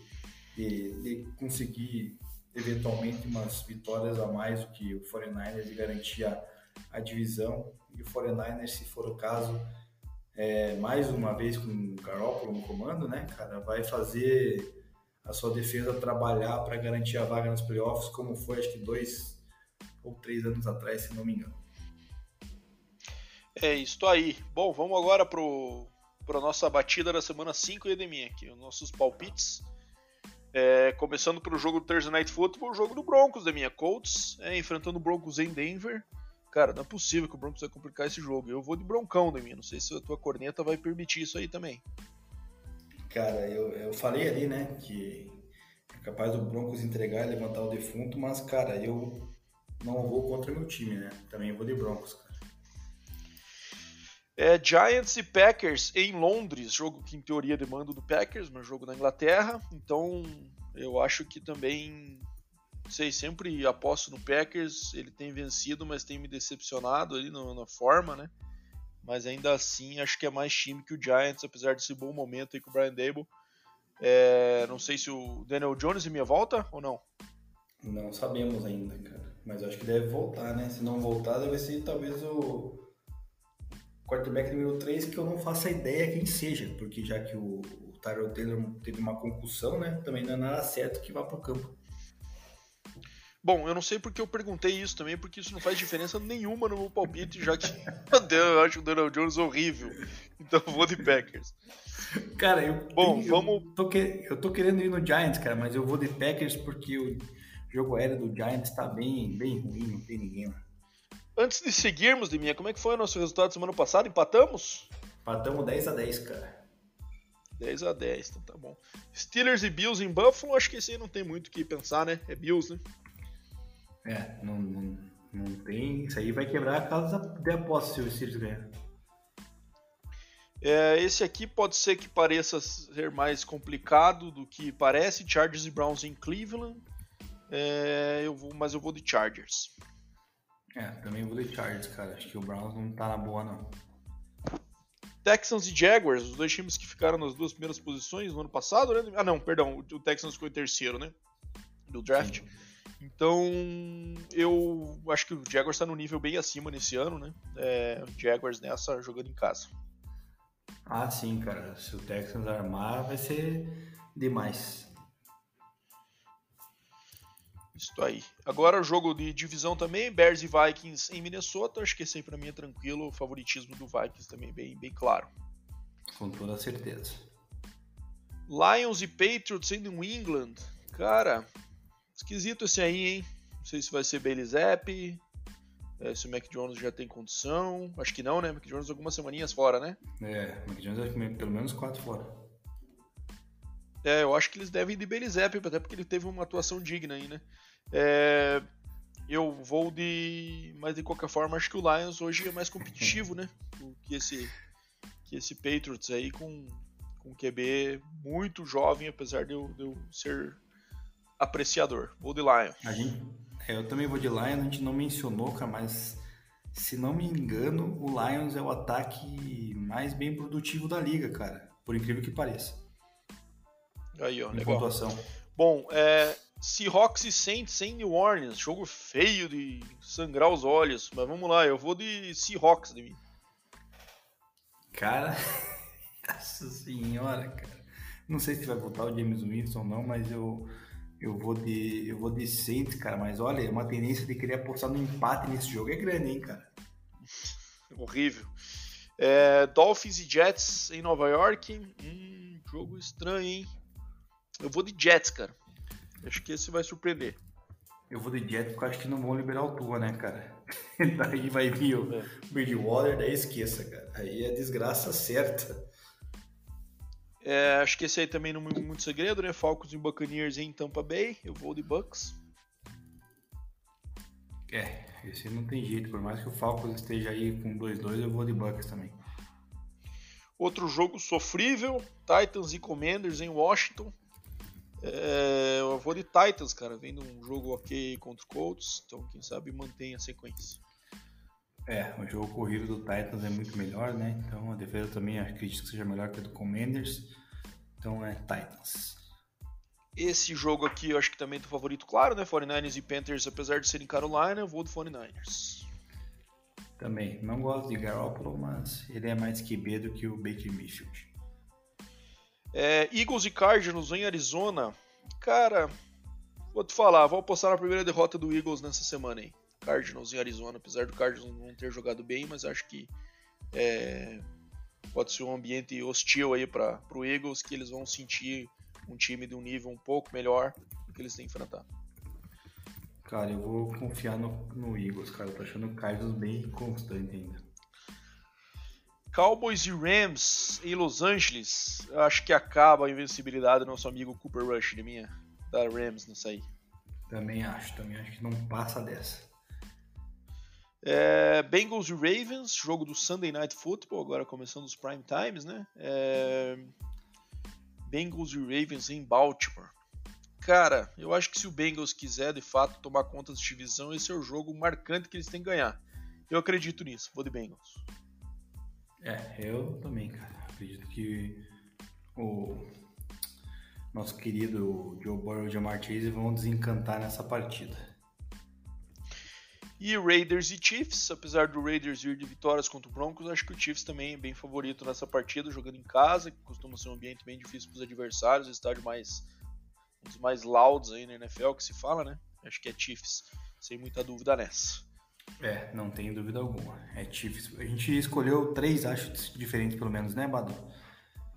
de, de conseguir eventualmente umas vitórias a mais do que o 49ers e garantir a a divisão e o 49ers, se for o caso, é, mais uma vez com o Garoppolo no comando, né, cara, vai fazer a sua defesa trabalhar para garantir a vaga nos playoffs, como foi acho que dois ou três anos atrás, se não me engano. É isso aí. Bom, vamos agora para a nossa batida da semana 5 e Edemir aqui, os nossos palpites. É, começando pelo jogo do Thursday Night Football, o jogo do Broncos, da minha Colts, é, enfrentando o Broncos em Denver cara, não é possível que o Broncos vai complicar esse jogo. Eu vou de broncão da minha, não sei se a tua corneta vai permitir isso aí também. Cara, eu, eu falei ali, né, que é capaz do Broncos entregar e levantar o defunto, mas, cara, eu não vou contra meu time, né? Também vou de Broncos, cara. É, Giants e Packers em Londres, jogo que em teoria demanda do Packers, mas jogo na Inglaterra, então eu acho que também sei, sempre aposto no Packers. Ele tem vencido, mas tem me decepcionado ali na, na forma, né? Mas ainda assim, acho que é mais time que o Giants, apesar desse bom momento aí com o Brian Dable. É, não sei se o Daniel Jones em minha volta ou não. Não sabemos ainda, cara. Mas acho que deve voltar, né? Se não voltar, deve ser talvez o quarterback número 3, que eu não faço a ideia quem seja, porque já que o, o Tyrell Taylor teve uma concussão, né? Também não é nada certo que vá pro campo. Bom, eu não sei porque eu perguntei isso também, porque isso não faz diferença nenhuma no meu palpite, já que [laughs] eu acho o Daniel Jones horrível. Então eu vou de Packers. Cara, eu, Bom, eu, vamos... tô que, eu tô querendo ir no Giants, cara, mas eu vou de Packers porque o jogo aéreo do Giants tá bem, bem ruim, não tem ninguém lá. Antes de seguirmos, Deminha, como é que foi o nosso resultado semana passada? Empatamos? Empatamos 10 a 10, cara. 10 a 10, então tá bom. Steelers e Bills em Buffalo, acho que esse aí não tem muito o que pensar, né? É Bills, né? É, não, não, não tem. Isso aí vai quebrar a casa de aposta se o Steelers ganhar. É, esse aqui pode ser que pareça ser mais complicado do que parece. Chargers e Browns em Cleveland. É, eu vou, mas eu vou de Chargers. É, também vou de Chargers, cara. Acho que o Browns não tá na boa, não. Texans e Jaguars, os dois times que ficaram nas duas primeiras posições no ano passado, né? Ah, não, perdão, o Texans ficou em terceiro, né? Do draft. Sim. Então, eu acho que o Jaguars está no nível bem acima nesse ano, né? É, o Jaguars nessa jogando em casa. Ah, sim, cara. Se o Texans armar, vai ser demais. Isso aí. Agora o jogo de divisão também, Bears e Vikings em Minnesota. Acho que esse aí pra mim é tranquilo. O favoritismo do Vikings também bem, bem claro. Com toda certeza. Lions e Patriots em New England. Cara, Esquisito esse aí, hein? Não sei se vai ser Bailey Zapp, é, se o Mac Jones já tem condição. Acho que não, né? Mac Jones algumas semaninhas fora, né? É, Mac Jones é pelo menos quatro fora. É, eu acho que eles devem ir de Zapp, até porque ele teve uma atuação digna aí, né? É, eu vou de. Mas de qualquer forma, acho que o Lions hoje é mais competitivo, né? Que esse, que esse Patriots aí com, com QB muito jovem, apesar de eu, de eu ser apreciador. Vou de Lion. A gente, é, eu também vou de Lion, a gente não mencionou, cara, mas se não me engano, o Lions é o ataque mais bem produtivo da liga, cara. Por incrível que pareça. Aí, ó, em legal. pontuação. Bom, é, Seahawks e Saints em New Orleans. Jogo feio de sangrar os olhos. Mas vamos lá, eu vou de Seahawks de mim. Cara, [laughs] nossa senhora, cara. Não sei se vai voltar o James Winston ou não, mas eu, eu vou de eu vou de Saints, cara. Mas olha, uma tendência de querer apostar no empate nesse jogo é grande, hein, cara. [laughs] Horrível. É, Dolphins e Jets em Nova York. Hum, jogo estranho, hein? Eu vou de Jets, cara. Acho que esse vai surpreender. Eu vou de Jets porque acho que não vão liberar o Tua, né, cara? [laughs] daí vai vir o É. Bridgewater, daí esqueça, cara. Aí é desgraça certa. É, acho que esse aí também não é muito segredo, né? Falcons e Buccaneers em Tampa Bay. Eu vou de Bucks. É, esse não tem jeito. Por mais que o Falcons esteja aí com 2-2, eu vou de Bucks também. Outro jogo sofrível, Titans e Commanders em Washington. É, eu vou de Titans, cara, vendo um jogo ok contra o Colts, então quem sabe mantém a sequência. É, o jogo corrido do Titans é muito melhor, né? Então a defesa também acredito que seja melhor que a do Commanders. Então é Titans. Esse jogo aqui eu acho que também tem favorito claro, né? 49ers e Panthers, apesar de serem Carolina, eu vou do 49ers. Também, não gosto de Garoppolo, mas ele é mais QB do que o Baker Mayfield. É, Eagles e Cardinals em Arizona. Cara, vou te falar, vou apostar na primeira derrota do Eagles nessa semana aí. Cardinals em Arizona, apesar do Cardinals não ter jogado bem, mas acho que é, pode ser um ambiente hostil aí para o Eagles, que eles vão sentir um time de um nível um pouco melhor do que eles têm enfrentado. Cara, eu vou confiar no, no Eagles, cara. Eu tô achando o Cardinals bem constante ainda. Cowboys e Rams em Los Angeles. Eu acho que acaba a invencibilidade do nosso amigo Cooper Rush, de minha, da Rams nessa aí. Também acho, também acho que não passa dessa. É, Bengals e Ravens, jogo do Sunday Night Football, agora começando os prime times, né? É, Bengals e Ravens em Baltimore. Cara, eu acho que se o Bengals quiser de fato tomar conta dessa divisão, esse é o jogo marcante que eles têm que ganhar. Eu acredito nisso, vou de Bengals. É, eu também, cara. Acredito que o nosso querido Joe Burrow e o Jamar Chase vão desencantar nessa partida. E Raiders e Chiefs, apesar do Raiders ir de vitórias contra o Broncos, acho que o Chiefs também é bem favorito nessa partida, jogando em casa, que costuma ser um ambiente bem difícil para os adversários, estádio mais um dos mais louds aí na NFL que se fala, né? Acho que é Chiefs, sem muita dúvida nessa. É, não tem dúvida alguma. É Chiefs. A gente escolheu três, acho, diferentes pelo menos, né, Badu?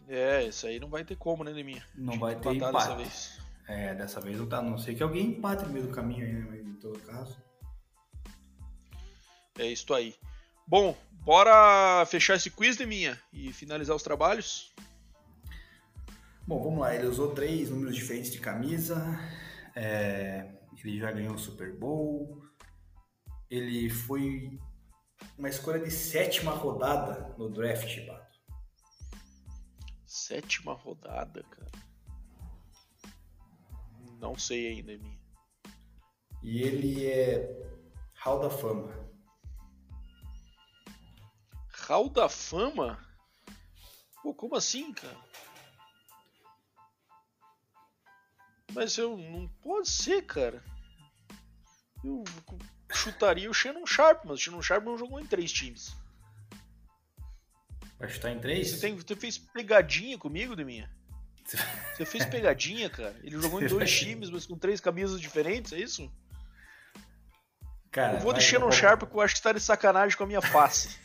É, isso aí não vai ter como, né, Neminha? Não vai ter empate. dessa vez. É, dessa vez não tá. Não sei que alguém empate no meio do caminho aí, né? Mas em todo caso. É isso aí. Bom, bora fechar esse quiz, Neminha, e finalizar os trabalhos. Bom, vamos lá. Ele usou três números diferentes de camisa. É, ele já ganhou o Super Bowl. Ele foi uma escolha de sétima rodada no draft, Bato. Sétima rodada, cara. Não sei ainda, Neminha. E ele é Hall da Fama. Hall da Fama? Pô, como assim, cara? Mas eu não pode ser, cara. Eu chutaria o Shannon Sharp, mas o Shannon Sharp não jogou em três times. Vai chutar em três? Você, tem, você fez pegadinha comigo, Deminha? Você fez [laughs] pegadinha, cara? Ele jogou em dois times, mas com três camisas diferentes, é isso? Cara, eu vou vai- de Shannon vai- Sharp porque eu acho que você tá de sacanagem com a minha face.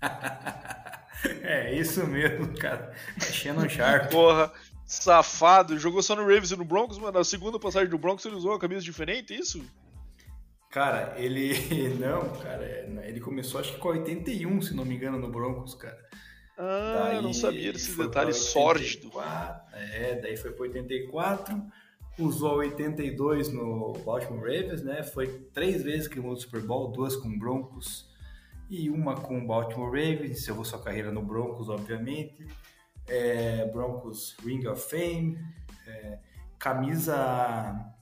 [laughs] É isso mesmo, cara. É Shannon Sharp. [laughs] Porra, safado. Jogou só no Ravens e no Broncos, mas na segunda passagem do Broncos ele usou uma camisa diferente, é isso? Cara, ele. [laughs] Não, cara. Ele começou acho que com 81, se não me engano, no Broncos, cara. Ah, eu não sabia desse detalhe sórdido. É, daí foi pro 84, usou 82 no Baltimore Ravens, né? Foi três vezes que ganhou o Super Bowl, duas com Broncos e uma com o Baltimore Ravens. Encerrou sua carreira no Broncos, obviamente. É, Broncos Ring of Fame, é, camisa,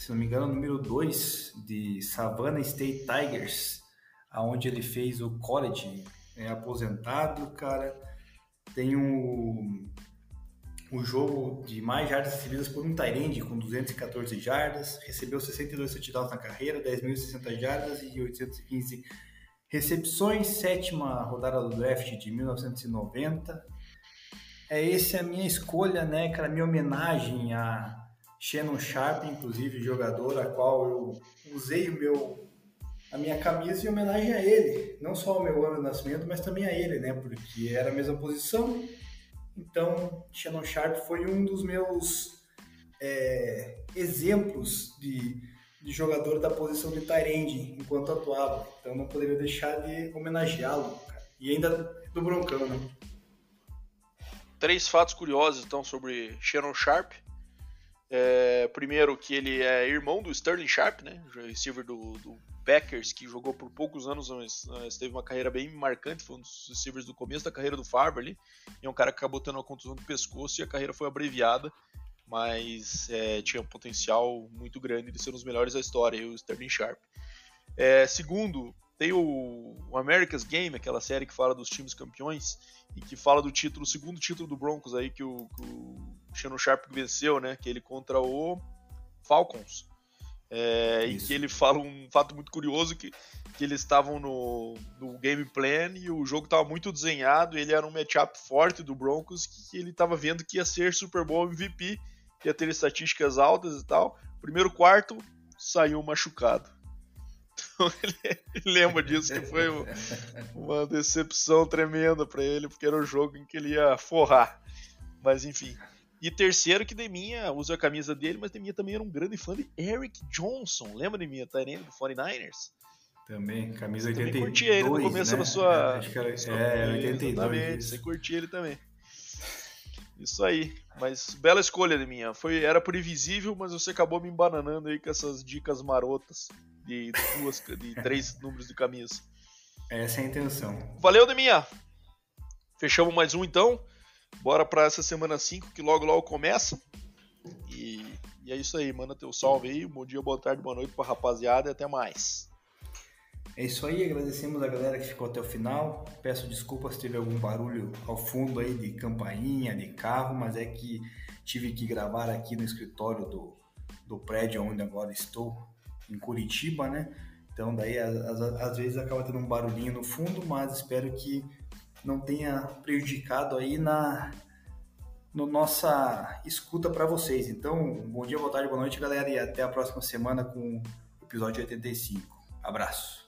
se não me engano, número 2 de Savannah State Tigers, aonde ele fez o college é aposentado, cara. Tem o o jogo de mais jardas recebidas por um Tyrande com 214 jardas, recebeu 62 touchdowns na carreira, 10.060 jardas e 815 recepções, sétima rodada do draft de 1990. É essa a minha escolha, né, aquela minha homenagem a Shannon Sharp, inclusive jogador a qual eu usei o meu a minha camisa em homenagem a ele, não só ao meu ano de nascimento, mas também a ele, né, porque era a mesma posição, então, Shannon Sharp foi um dos meus é, exemplos de, de, jogador da posição de Tyrande enquanto atuava. Então, não poderia deixar de homenageá-lo. E ainda do Broncão, né? Três fatos curiosos, então, sobre Shannon Sharp. É, primeiro, que ele é irmão do Sterling Sharp, né? Receiver do, do Packers, que jogou por poucos anos, mas teve uma carreira bem marcante, foi um dos receivers do começo da carreira do Favre ali, e é um cara que acabou tendo uma contusão do pescoço e a carreira foi abreviada, mas é, tinha um potencial muito grande de ser um dos melhores da história, o Sterling Sharp. É, segundo, tem o, o, America's Game, aquela série que fala dos times campeões, e que fala do título, o segundo título do Broncos aí, que o, que o Shannon Sharp venceu, né, que ele contra o Falcons. É, e que ele fala um fato muito curioso que, que eles estavam no, no game plan e o jogo estava muito desenhado, ele era um matchup forte do Broncos que, que ele estava vendo que ia ser Super Bowl MVP, ia ter estatísticas altas e tal. Primeiro quarto, saiu machucado. [laughs] Então ele, ele lembra disso, que foi uma decepção tremenda para ele, porque era o jogo em que ele ia forrar. Mas enfim, e terceiro, que Deminha usa a camisa dele, mas Deminha também era um grande fã de Eric Johnson. Lembra Deminha, Tyrene do 49ers? Também, camisa 82. Também curtia ele no começo né? da sua. É, acho que era, é, 82. Exatamente, você curtia ele também. Isso aí. Mas bela escolha de minha. Foi, era previsível, mas você acabou me embananando aí com essas dicas marotas de duas, de [laughs] três números de camisa. Essa é a intenção. Valeu, Deminha. Fechamos mais um então. Bora para essa semana 5 que logo logo começa. E, e, é isso aí, manda teu salve aí. Bom dia, boa tarde, boa noite pra rapaziada e até mais. É isso aí, agradecemos a galera que ficou até o final. Peço desculpas se teve algum barulho ao fundo aí de campainha, de carro, mas é que tive que gravar aqui no escritório do, do prédio onde agora estou, em Curitiba, né? Então daí às, às vezes acaba tendo um barulhinho no fundo, mas espero que não tenha prejudicado aí na no nossa escuta para vocês. Então, bom dia, boa tarde, boa noite, galera, e até a próxima semana com o episódio 85. Abraço.